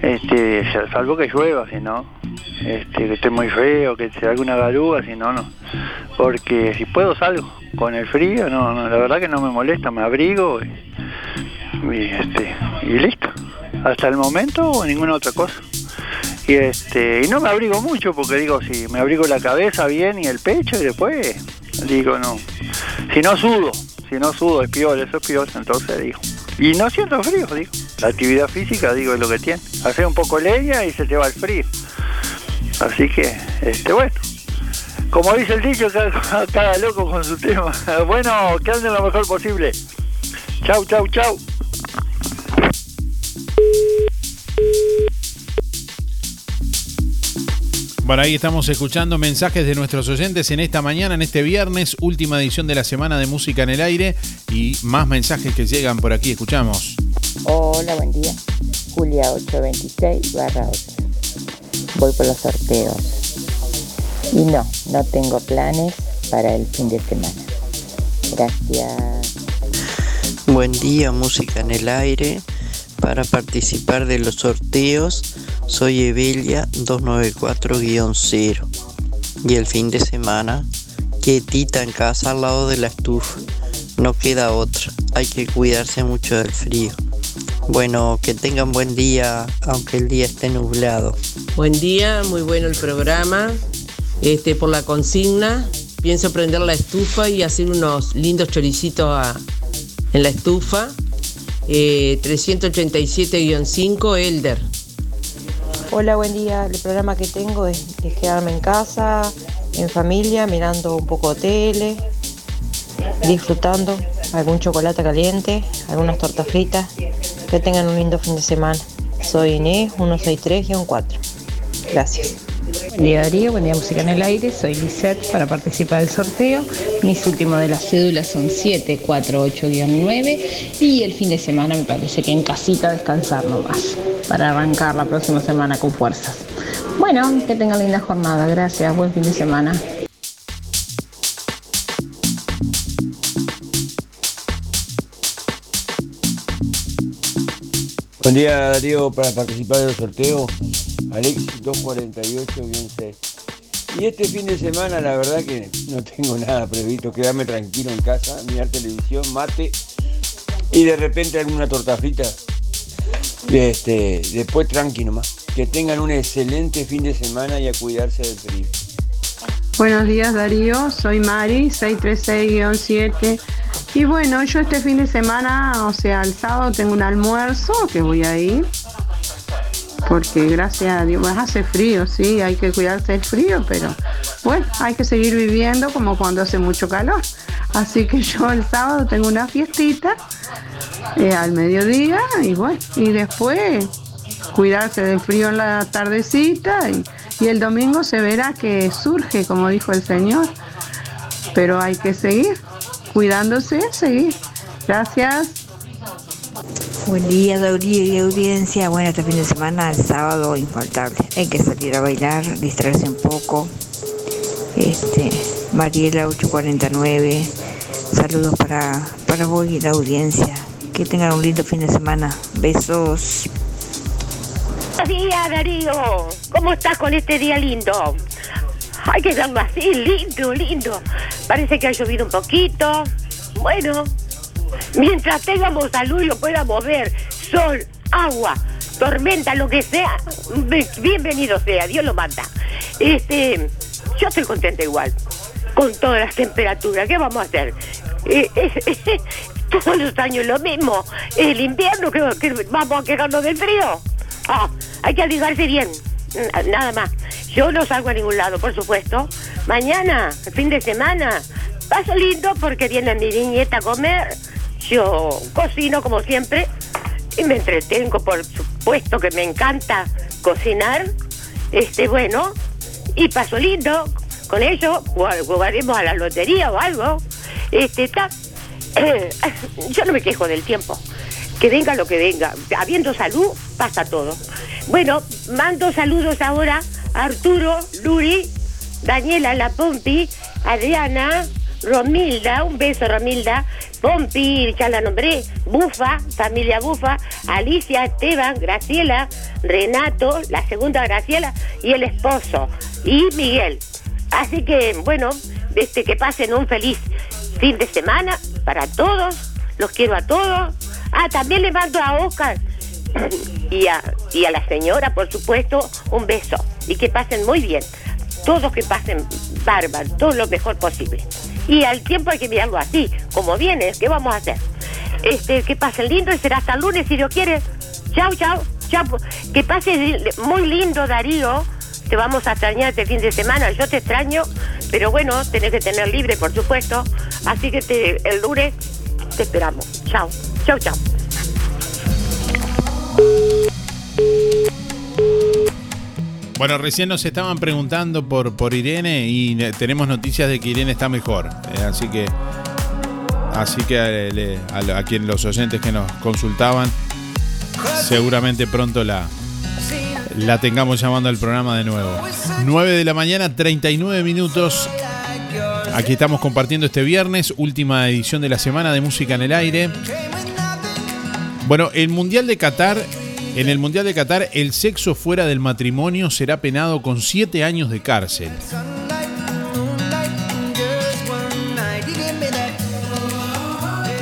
este, salvo que llueva, si no, este, que esté muy feo, que sea alguna garúa, si no, no. Porque si puedo salgo, con el frío, no, no, la verdad que no me molesta, me abrigo y, este, y listo. Hasta el momento ninguna otra cosa. Y este, y no me abrigo mucho porque digo, si me abrigo la cabeza bien y el pecho y después digo no. Si no sudo, si no sudo es peor, eso es peor, entonces digo. Y no siento frío, digo. La actividad física, digo, es lo que tiene. Hacer un poco leña y se te va el frío. Así que, este, bueno. Como dice el dicho, cada, cada loco con su tema. Bueno, que anden lo mejor posible. Chau, chau, chau. Bueno, ahí estamos escuchando mensajes de nuestros oyentes en esta mañana, en este viernes, última edición de la semana de música en el aire y más mensajes que llegan por aquí. Escuchamos. Hola, buen día. Julia 826 barra 8. Voy por los sorteos. Y no, no tengo planes para el fin de semana. Gracias. Buen día, música en el aire. Para participar de los sorteos, soy Evelia 294-0. Y el fin de semana, quietita en casa al lado de la estufa. No queda otra. Hay que cuidarse mucho del frío. Bueno, que tengan buen día, aunque el día esté nublado. Buen día, muy bueno el programa. Este, por la consigna, pienso prender la estufa y hacer unos lindos choricitos en la estufa. Eh, 387-5 Elder. Hola, buen día. El programa que tengo es, quedarme en casa, en familia, mirando un poco tele, disfrutando algún chocolate caliente, algunas tortas fritas. Que tengan un lindo fin de semana. Soy Inés, 163-4. Gracias. Buen día Darío, buen día Música en el Aire, soy Lisette para participar del sorteo. Mis últimos de las cédulas son 748-9 y el fin de semana me parece que en casita descansar nomás para arrancar la próxima semana con fuerzas. Bueno, que tengan linda jornada, gracias, buen fin de semana. Buen día Darío para participar del sorteo. Alex 248-6. Y este fin de semana la verdad que no tengo nada previsto, quedarme tranquilo en casa, mirar televisión, mate y de repente alguna torta frita. Este, después tranqui nomás. Que tengan un excelente fin de semana y a cuidarse del frío. Buenos días Darío, soy Mari, 636-7. Y bueno, yo este fin de semana, o sea, el sábado tengo un almuerzo que voy a ir. Porque gracias a Dios, pues hace frío, sí, hay que cuidarse del frío, pero bueno, hay que seguir viviendo como cuando hace mucho calor. Así que yo el sábado tengo una fiestita eh, al mediodía y bueno, y después cuidarse del frío en la tardecita y el domingo se verá que surge, como dijo el Señor. Pero hay que seguir, cuidándose, seguir. Gracias. Buen día, Dauría y audiencia. Bueno, este fin de semana, el sábado, infaltable. Hay que salir a bailar, distraerse un poco. Este, Mariela 849. Saludos para, para vos y la audiencia. Que tengan un lindo fin de semana. Besos. Buenos días, Darío. ¿Cómo estás con este día lindo? Hay que darlo así, lindo, lindo. Parece que ha llovido un poquito. Bueno, mientras tengamos salud y lo ver, sol, agua, tormenta, lo que sea, bienvenido sea, Dios lo manda. Este, yo estoy contenta igual, con todas las temperaturas. ¿Qué vamos a hacer? Eh, todos los años lo mismo. El invierno, que, vamos a quejarnos del frío. Ah, hay que abrigarse bien, nada más. Yo no salgo a ningún lado, por supuesto. Mañana, fin de semana, paso lindo porque viene mi niñeta a comer. Yo cocino como siempre y me entretengo, por supuesto que me encanta cocinar. Este, bueno, y paso lindo con ello. jug- Jugaremos a la lotería o algo. Este, yo no me quejo del tiempo. Que venga lo que venga. Habiendo salud, pasa todo. Bueno, mando saludos ahora a Arturo, Luri, Daniela La Pompi, Adriana, Romilda, un beso Romilda, Pompi, ya la nombré, Bufa, familia Bufa, Alicia, Esteban, Graciela, Renato, la segunda Graciela y el esposo, y Miguel. Así que, bueno, este, que pasen un feliz fin de semana para todos, los quiero a todos. Ah, también le mando a Oscar y a, y a la señora, por supuesto, un beso. Y que pasen muy bien. Todos que pasen bárbaro, todo lo mejor posible. Y al tiempo hay que mirarlo así, como viene, ¿qué vamos a hacer? Este, que pasen lindo y será hasta el lunes si Dios quiere. Chao, chao, chao. Que pase muy lindo, Darío. Te vamos a extrañar este fin de semana. Yo te extraño, pero bueno, tenés que tener libre, por supuesto. Así que el lunes te esperamos. Chao, chao, chao. Bueno, recién nos estaban preguntando por, por Irene y tenemos noticias de que Irene está mejor. eh, así que. Así que a, a los oyentes que nos consultaban, seguramente pronto la, la tengamos llamando al programa de nuevo. 9 de la mañana, 39 minutos. Aquí estamos compartiendo este viernes, última edición de la semana de Música en el Aire. Bueno, el Mundial de Qatar, en el Mundial de Qatar, el sexo fuera del matrimonio será penado con 7 años de cárcel.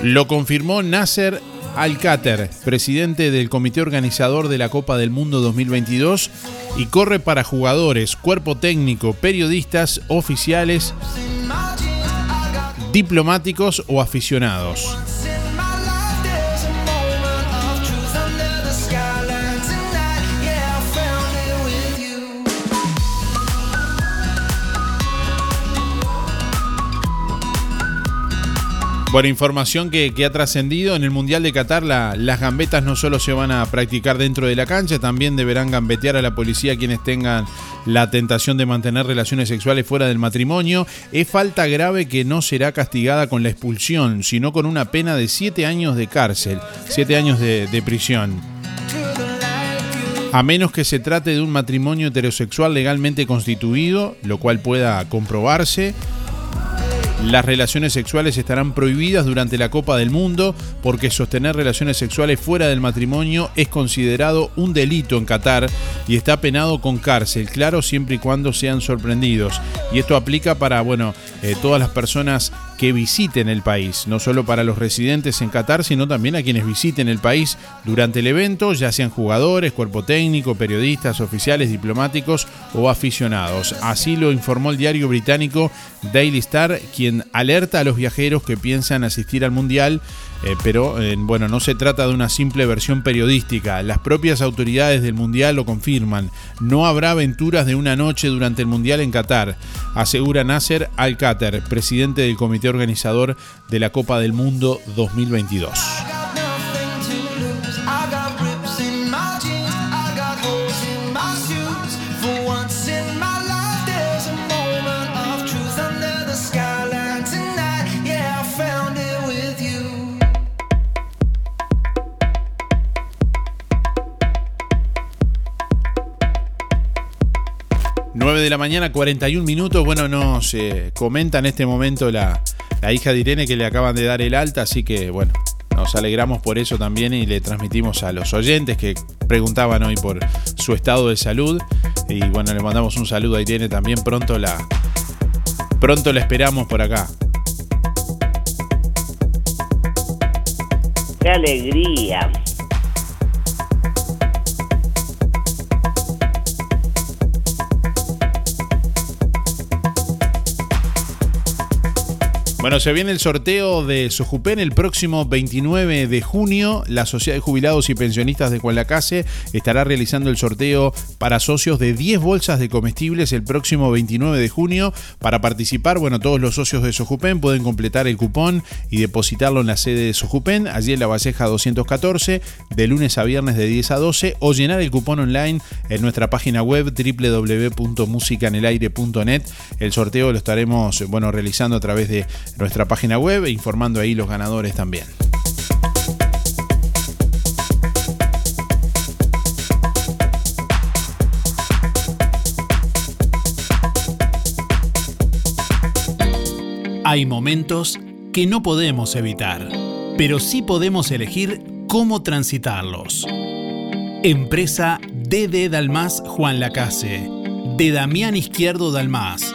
Lo confirmó Nasser Al-Qatar, presidente del comité organizador de la Copa del Mundo 2022, y corre para jugadores, cuerpo técnico, periodistas, oficiales, diplomáticos o aficionados. Bueno, información que, ha trascendido en el Mundial de Qatar, la- las gambetas no solo se van a practicar dentro de la cancha, también deberán gambetear a la policía quienes tengan la tentación de mantener relaciones sexuales fuera del matrimonio. Es falta grave que no será castigada con la expulsión, sino con una pena de 7 años de cárcel, 7 años de, de prisión. A menos que se trate de un matrimonio heterosexual legalmente constituido, lo cual pueda comprobarse, las relaciones sexuales estarán prohibidas durante la Copa del Mundo porque sostener relaciones sexuales fuera del matrimonio es considerado un delito en Qatar y está penado con cárcel, claro, siempre y cuando sean sorprendidos. Y esto aplica para, bueno, eh, todas las personas que visiten el país, no solo para los residentes en Qatar, sino también a quienes visiten el país durante el evento, ya sean jugadores, cuerpo técnico, periodistas, oficiales, diplomáticos o aficionados. Así lo informó el diario británico Daily Star, quien alerta a los viajeros que piensan asistir al Mundial, eh, pero eh, bueno, no se trata de una simple versión periodística. Las propias autoridades del Mundial lo confirman. No habrá aventuras de una noche durante el Mundial en Qatar, asegura Nasser Al-Qatar, presidente del comité organizador de la Copa del Mundo 2022. 9 de la mañana, 41 minutos. Bueno, nos eh, comenta en este momento la, la hija de Irene que le acaban de dar el alta, así que bueno, nos alegramos por eso también y le transmitimos a los oyentes que preguntaban hoy por su estado de salud. Y bueno, le mandamos un saludo a Irene también. Pronto la, pronto la esperamos por acá. ¡Qué alegría! Bueno, se viene el sorteo de Sojupen el próximo 29 de junio. La Sociedad de Jubilados y Pensionistas de Cualacase estará realizando el sorteo para socios de 10 bolsas de comestibles el próximo 29 de junio. Para participar, bueno, todos los socios de Sojupen pueden completar el cupón y depositarlo en la sede de Sojupen, allí en la Valleja 214, de lunes a viernes de 10 a 12, o llenar el cupón online en nuestra página web www.musicanelaire.net. El sorteo lo estaremos, bueno, realizando a través de nuestra página web e informando ahí los ganadores también. Hay momentos que no podemos evitar, pero sí podemos elegir cómo transitarlos. Empresa DD Dalmas Juan Lacase, de Damián Izquierdo Dalmas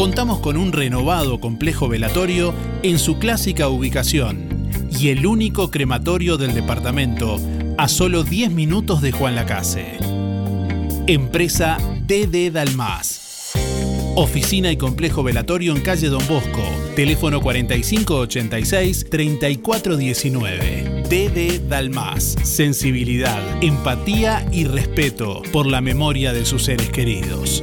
contamos con un renovado complejo velatorio en su clásica ubicación y el único crematorio del departamento a solo 10 minutos de Juan Lacase. Empresa DD Dalmas. Oficina y complejo velatorio en calle Don Bosco. Teléfono 4586-3419. DD Dalmas. Sensibilidad, empatía y respeto por la memoria de sus seres queridos.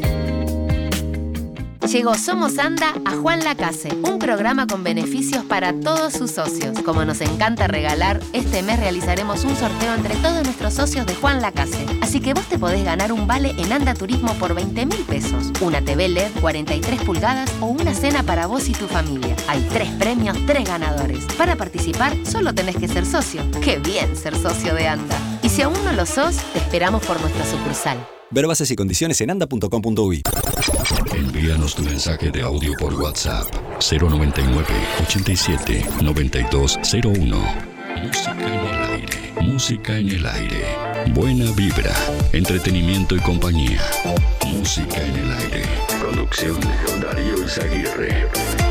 Llegó Somos Anda a Juan Lacase, un programa con beneficios para todos sus socios. Como nos encanta regalar, este mes realizaremos un sorteo entre todos nuestros socios de Juan Lacase. Así que vos te podés ganar un vale en Anda Turismo por 20 mil pesos, una TV LED 43 pulgadas o una cena para vos y tu familia. Hay tres premios, tres ganadores. Para participar, solo tenés que ser socio. ¡Qué bien ser socio de Anda! Y si aún no lo sos, te esperamos por nuestra sucursal. Ver bases y condiciones en anda.com.uy. Envíanos tu mensaje de audio por WhatsApp 099 87 9201. Música en el aire. Música en el aire. Buena vibra, entretenimiento y compañía. Música en el aire. Producción de Darío Izaguirre.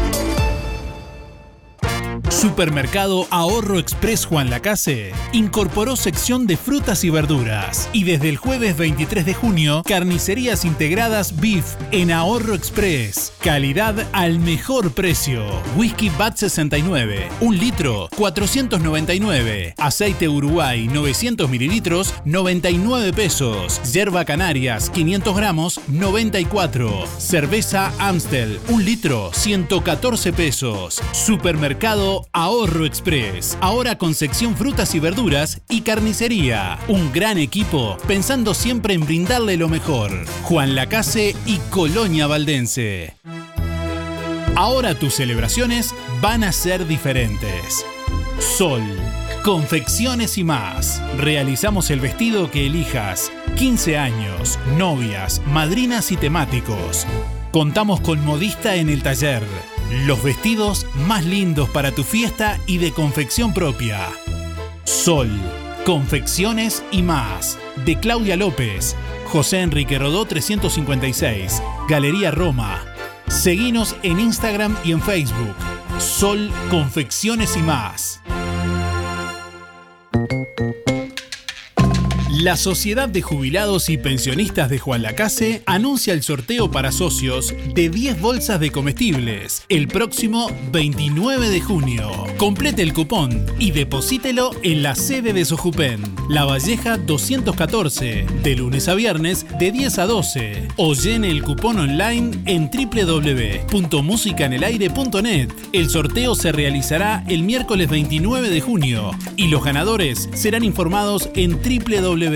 Supermercado Ahorro Express Juan Lacase incorporó sección de frutas y verduras. Y desde el jueves 23 de junio, carnicerías integradas Beef en Ahorro Express. Calidad al mejor precio. Whisky Bat 69, un litro, 499. Aceite Uruguay, 900 mililitros, 99 pesos. Yerba Canarias, 500 gramos, 94. Cerveza Amstel, un litro, 114 pesos. Supermercado Ahorro Express, ahora con sección frutas y verduras y carnicería. Un gran equipo pensando siempre en brindarle lo mejor. Juan Lacase y Colonia Valdense. Ahora tus celebraciones van a ser diferentes. Sol, confecciones y más. Realizamos el vestido que elijas. 15 años, novias, madrinas y temáticos. Contamos con modista en el taller. Los vestidos más lindos para tu fiesta y de confección propia. Sol, confecciones y más. De Claudia López. José Enrique Rodó 356. Galería Roma. Seguinos en Instagram y en Facebook. Sol, confecciones y más. La Sociedad de Jubilados y Pensionistas de Juan Lacase anuncia el sorteo para socios de 10 bolsas de comestibles el próximo 29 de junio. Complete el cupón y deposítelo en la sede de Sojupen, La Valleja 214, de lunes a viernes de 10 a 12. O llene el cupón online en www.musicanelaire.net. El sorteo se realizará el miércoles 29 de junio y los ganadores serán informados en www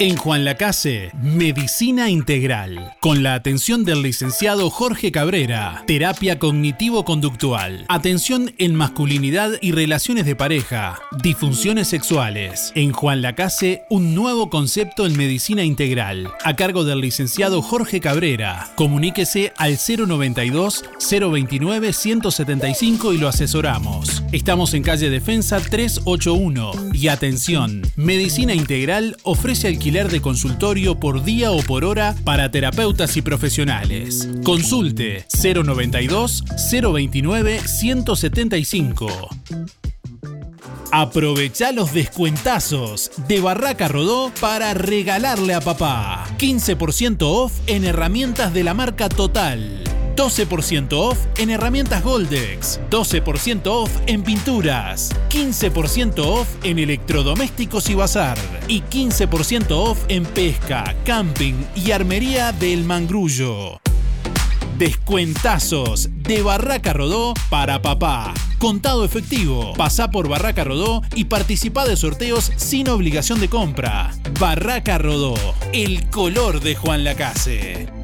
En Juan Lacase, Medicina Integral, con la atención del licenciado Jorge Cabrera, terapia cognitivo-conductual, atención en masculinidad y relaciones de pareja, disfunciones sexuales. En Juan Lacase, un nuevo concepto en medicina integral, a cargo del licenciado Jorge Cabrera. Comuníquese al 092 029 175 y lo asesoramos. Estamos en calle Defensa 381 y atención, Medicina Integral ofrece alquiler de consultorio por día o por hora para terapeutas y profesionales. Consulte 092 029 175. Aprovecha los descuentazos de Barraca Rodó para regalarle a papá. 15% off en herramientas de la marca Total. 12% off en herramientas Goldex, 12% off en pinturas, 15% off en electrodomésticos y bazar y 15% off en pesca, camping y armería del Mangrullo. Descuentazos de Barraca Rodó para papá. Contado efectivo. Pasá por Barraca Rodó y participa de sorteos sin obligación de compra. Barraca Rodó, el color de Juan Lacase.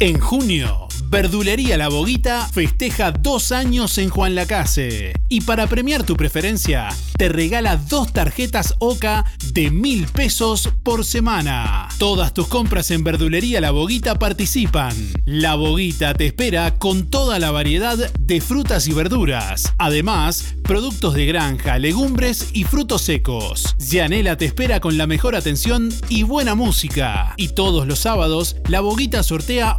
En junio, Verdulería La Boguita festeja dos años en Juan Lacase. Y para premiar tu preferencia, te regala dos tarjetas OCA de mil pesos por semana. Todas tus compras en Verdulería La Boguita participan. La Boguita te espera con toda la variedad de frutas y verduras. Además, productos de granja, legumbres y frutos secos. Yanela te espera con la mejor atención y buena música. Y todos los sábados, La Boguita sortea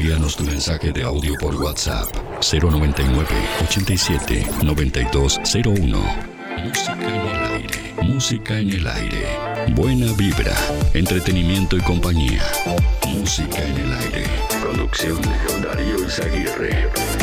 Envíanos tu mensaje de audio por WhatsApp 099 87 9201. Música en el aire. Música en el aire. Buena vibra, entretenimiento y compañía. Música en el aire. Producción Darío Izaguirre.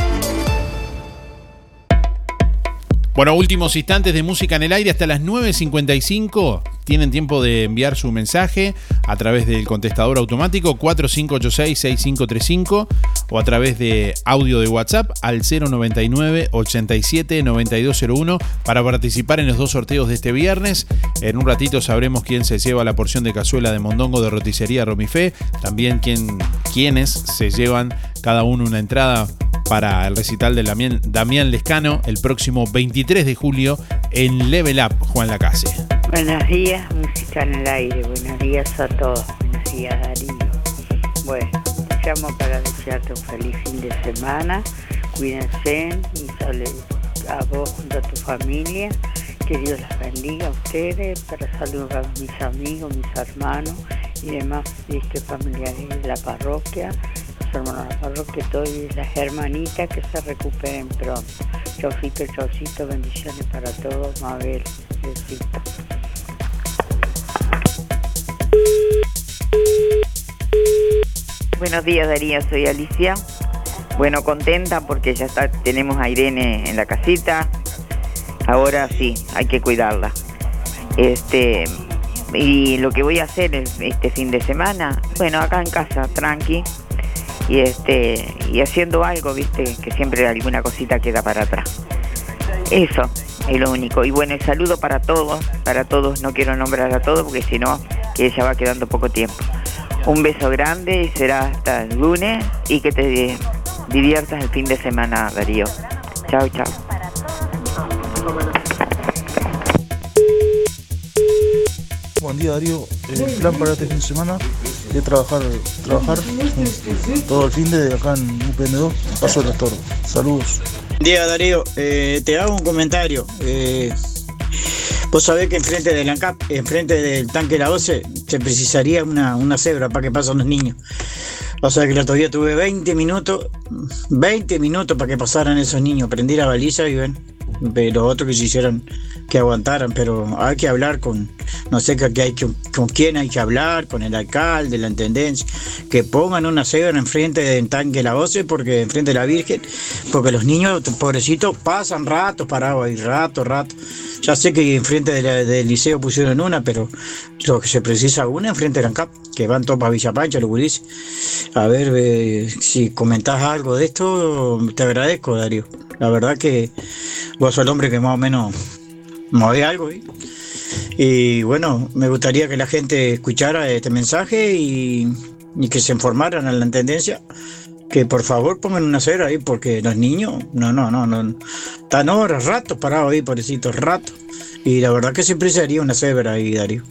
Bueno, últimos instantes de música en el aire hasta las 9.55. Tienen tiempo de enviar su mensaje a través del contestador automático 4586-6535 o a través de audio de WhatsApp al 099 87 9201 para participar en los dos sorteos de este viernes. En un ratito sabremos quién se lleva la porción de cazuela de mondongo de roticería Romifé. También quién, quiénes se llevan cada uno una entrada para el recital de Damián, Damián Lescano el próximo 23 de julio en Level Up, Juan Lacase. Buenos días, música en el aire. Buenos días a todos. Buenos días. Llamo para desearte un feliz fin de semana. Cuídense y sale a vos junto a tu familia. Que Dios las bendiga a ustedes, para saludar a mis amigos, mis hermanos y demás este, familiares de la parroquia los hermanos de la parroquia, todas las hermanitas que se recuperen pronto. Chaucito, chaucito, bendiciones para todos, Mabel, besito. Buenos días Darío, soy Alicia. Bueno, contenta porque ya está, tenemos a Irene en la casita. Ahora sí, hay que cuidarla. Este, y lo que voy a hacer es- este fin de semana, bueno, acá en casa, tranqui, y este, y haciendo algo, viste, que siempre alguna cosita queda para atrás. Eso es lo único. Y bueno, el saludo para todos, para todos, no quiero nombrar a todos porque si no, que ya va quedando poco tiempo. Un beso grande y será hasta el lunes y que te diviertas el fin de semana, Darío. Chao, chao. Buen día Darío, el plan para este fin de semana es trabajar, trabajar eh, todo el fin de acá en UPN2, Paso del Astor. Saludos. Buen día Darío, Eh, te hago un comentario. Eh, vos sabés que enfrente del ANCAP, enfrente del tanque La 12, se precisaría una, una cebra para que pasen los niños. O sea que el otro día tuve 20 minutos, 20 minutos para que pasaran esos niños, prendí la baliza y ven. Pero otros que se hicieran, que aguantaran, pero hay que hablar con, no sé qué hay que, con quién hay que hablar, con el alcalde, la intendencia, que pongan una cebra enfrente del tanque La 12, porque enfrente de la Virgen, porque los niños, pobrecitos, pasan ratos parados ahí, rato, rato. Ya sé que enfrente de del liceo pusieron una, pero lo que se precisa una enfrente del ANCAP, que van todos para Villa Pancha, los gurises. A ver, si comentás algo de esto, te agradezco, Darío. La verdad que vos el hombre que más o menos mueve algo. Y bueno, me gustaría que la gente escuchara este mensaje y, que se informaran en la tendencia. Que por favor pongan una cera ahí, porque los niños, no, no, no, no. Están horas, ratos parados ahí, pobrecitos, ratos. Y la verdad que siempre sería una cebra ahí, Darío.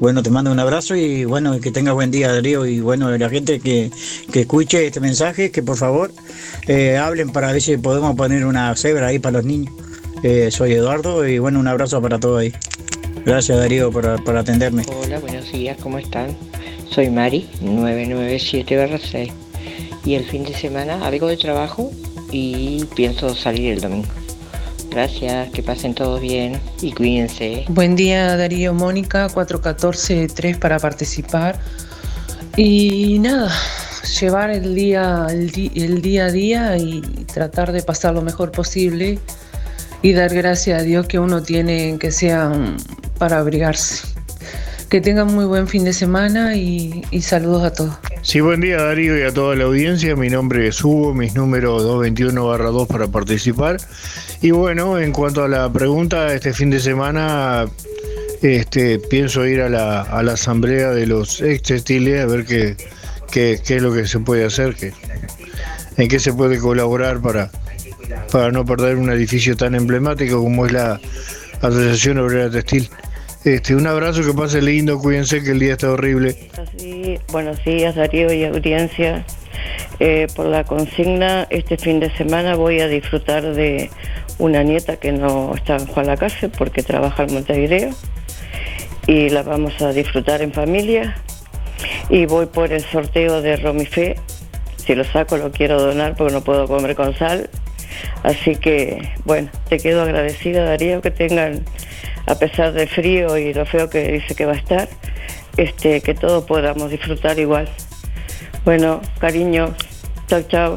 Bueno, te mando un abrazo y bueno, que tenga buen día, Darío. Y bueno, la gente que, que escuche este mensaje, que por favor eh, hablen para ver si podemos poner una cebra ahí para los niños. Eh, soy Eduardo y bueno, un abrazo para todos ahí. Gracias, Darío, por, por atenderme. Hola, buenos días, ¿cómo están? Soy Mari, 997-6. Y el fin de semana algo de trabajo y pienso salir el domingo. Gracias, que pasen todos bien y cuídense. Buen día Darío Mónica, 414-3 para participar. Y nada, llevar el día, el, di- el día a día y tratar de pasar lo mejor posible y dar gracias a Dios que uno tiene que sean para abrigarse. Que tengan muy buen fin de semana y, saludos a todos. Sí, buen día Darío y a toda la audiencia. Mi nombre es Hugo, mis números 221-2 para participar. Y bueno, en cuanto a la pregunta, este fin de semana este, pienso ir a la, a la asamblea de los ex textiles a ver qué, qué, qué es lo que se puede hacer, qué, en qué se puede colaborar para, para no perder un edificio tan emblemático como es la Asociación Obrera Textil. Este, un abrazo, que pase lindo, cuídense que el día está horrible. Buenos días Darío y audiencia. Eh, por la consigna, este fin de semana voy a disfrutar de una nieta que no está en Juan la Casa porque trabaja en Montevideo y la vamos a disfrutar en familia. Y voy por el sorteo de Romifé. Si lo saco lo quiero donar porque no puedo comer con sal. Así que, bueno, te quedo agradecida Darío que tengan, a pesar del frío y lo feo que dice que va a estar, este, que todos podamos disfrutar igual. Bueno, cariño, chao, chao.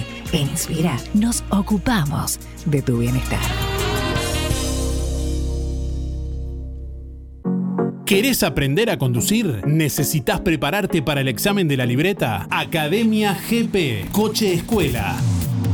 Inspira nos ocupamos de tu bienestar. ¿Querés aprender a conducir? ¿Necesitas prepararte para el examen de la libreta? Academia GP, Coche Escuela.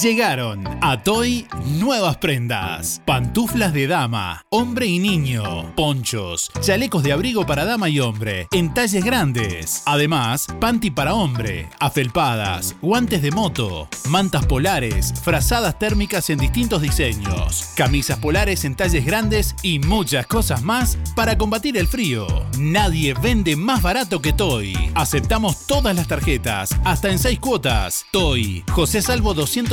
Llegaron a Toy nuevas prendas. Pantuflas de dama, hombre y niño, ponchos, chalecos de abrigo para dama y hombre, en talles grandes. Además, panty para hombre, afelpadas, guantes de moto, mantas polares, frazadas térmicas en distintos diseños, camisas polares en talles grandes y muchas cosas más para combatir el frío. Nadie vende más barato que Toy. Aceptamos todas las tarjetas, hasta en 6 cuotas. Toy, José Salvo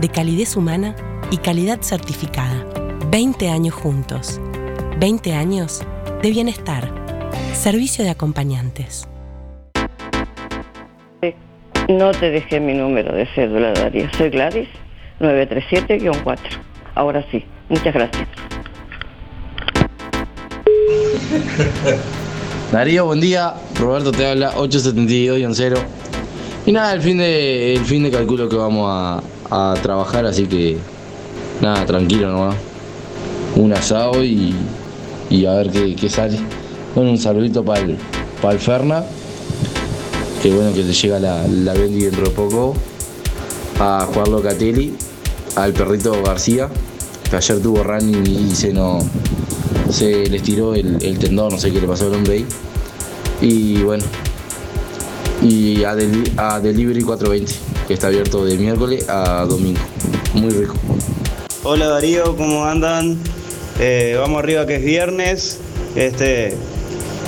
de calidez humana y calidad certificada. 20 años juntos. 20 años de bienestar. Servicio de acompañantes. No te dejé mi número de cédula, Darío. Soy Gladys, 937-4. Ahora sí, muchas gracias. Darío, buen día. Roberto te habla 872-0. Y nada, el fin de, el fin de calculo que vamos a, a trabajar, así que nada, tranquilo nomás. Un asado y, y a ver qué, qué sale. Bueno, un saludito para el, el Ferna, que bueno que te llega la, la Bendy dentro de poco. A Juan Locatelli, al perrito García, que ayer tuvo running y se no se les tiró el, tendón, no sé qué le pasó al hombre ahí. Y bueno, y a, Deli- a Delivery 420, que está abierto de miércoles a domingo. Muy rico. Hola Darío, ¿cómo andan? Eh, vamos arriba que es viernes. Este,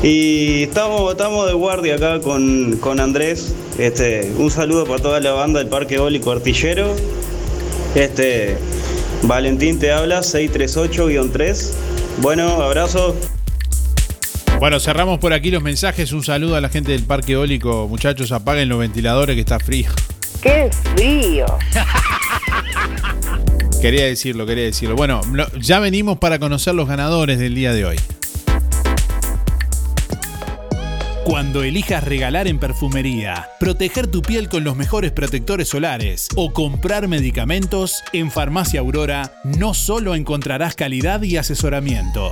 y estamos, estamos de guardia acá con, con Andrés. Este, un saludo para toda la banda del Parque Eólico Artillero. Este, Valentín te habla, 638-3. Bueno, abrazo. Bueno, cerramos por aquí los mensajes. Un saludo a la gente del Parque Eólico. Muchachos, apaguen los ventiladores que está frío. ¡Qué frío! Quería decirlo, quería decirlo. Bueno, ya venimos para conocer los ganadores del día de hoy. Cuando elijas regalar en perfumería, proteger tu piel con los mejores protectores solares o comprar medicamentos, en Farmacia Aurora no solo encontrarás calidad y asesoramiento,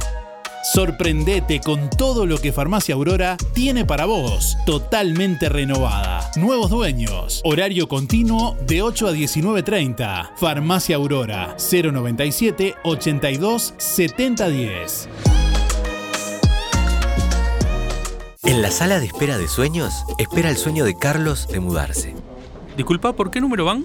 Sorprendete con todo lo que Farmacia Aurora tiene para vos. Totalmente renovada. Nuevos dueños. Horario continuo de 8 a 19.30. Farmacia Aurora 097 82 7010. En la sala de espera de sueños, espera el sueño de Carlos de mudarse. Disculpa, ¿por qué número van?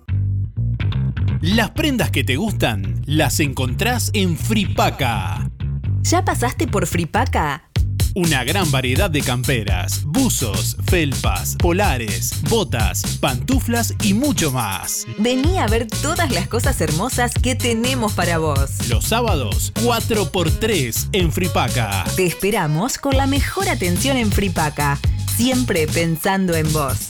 Las prendas que te gustan las encontrás en Fripaca. ¿Ya pasaste por Fripaca? Una gran variedad de camperas, buzos, felpas, polares, botas, pantuflas y mucho más. Vení a ver todas las cosas hermosas que tenemos para vos. Los sábados, 4x3 en Fripaca. Te esperamos con la mejor atención en Fripaca, siempre pensando en vos.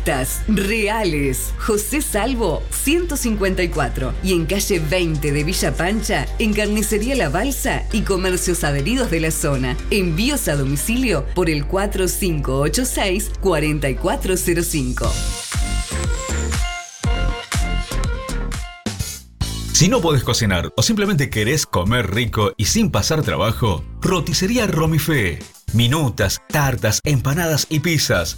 Reales. José Salvo, 154. Y en calle 20 de Villa Pancha, en Carnicería La Balsa y comercios adheridos de la zona. Envíos a domicilio por el 4586-4405. Si no podés cocinar o simplemente querés comer rico y sin pasar trabajo, roticería Romifé. Minutas, tartas, empanadas y pizzas.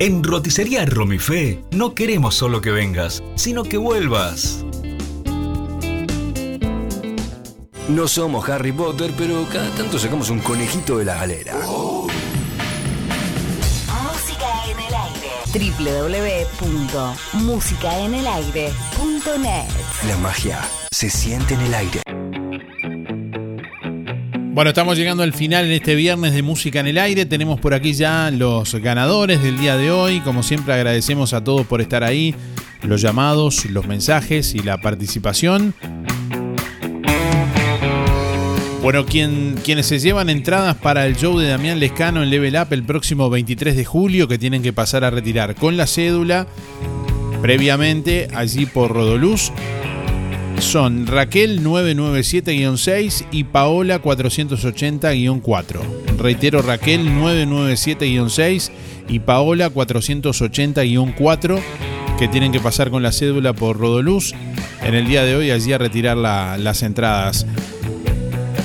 En Roticería Romifé no queremos solo que vengas, sino que vuelvas. No somos Harry Potter, pero cada tanto sacamos un conejito de la galera. Música en el aire. www.musicaenelaire.net La magia se siente en el aire. Bueno, estamos llegando al final en este viernes de Música en el Aire. Tenemos por aquí ya los ganadores del día de hoy. Como siempre agradecemos a todos por estar ahí, los llamados, los mensajes y la participación. Bueno, quien, quienes se llevan entradas para el show de Damián Lescano en Level Up el próximo 23 de julio, que tienen que pasar a retirar con la cédula previamente allí por Rodoluz, son Raquel 997-6 y Paola 480-4. Reitero, Raquel 997-6 y Paola 480-4 que tienen que pasar con la cédula por Rodoluz en el día de hoy allí a retirar la- las entradas.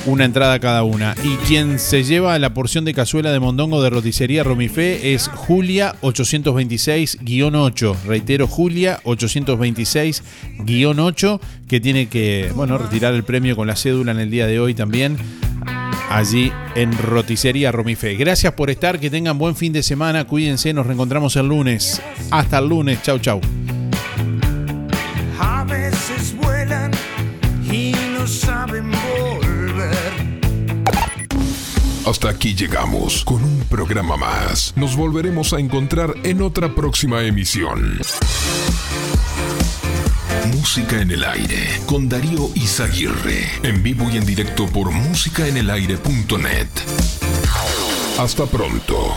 Una entrada cada una. Y quien se lleva la porción de cazuela de mondongo de roticería Romifé es Julia 826-8. Reitero, Julia 826-8, que tiene que, bueno, retirar el premio con la cédula en el día de hoy también. Allí en Roticería Romifé. Gracias por estar, que tengan buen fin de semana, cuídense, nos reencontramos el lunes. Hasta el lunes, chau chau. A veces vuelan y no saben volver. Hasta aquí llegamos con un programa más. Nos volveremos a encontrar en otra próxima emisión. Música en el aire con Darío Izaguirre. En vivo y en directo por musicaenelaire.net. Hasta pronto.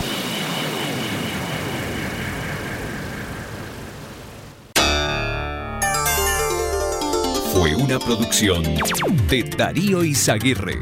Fue una producción de Darío Izaguirre.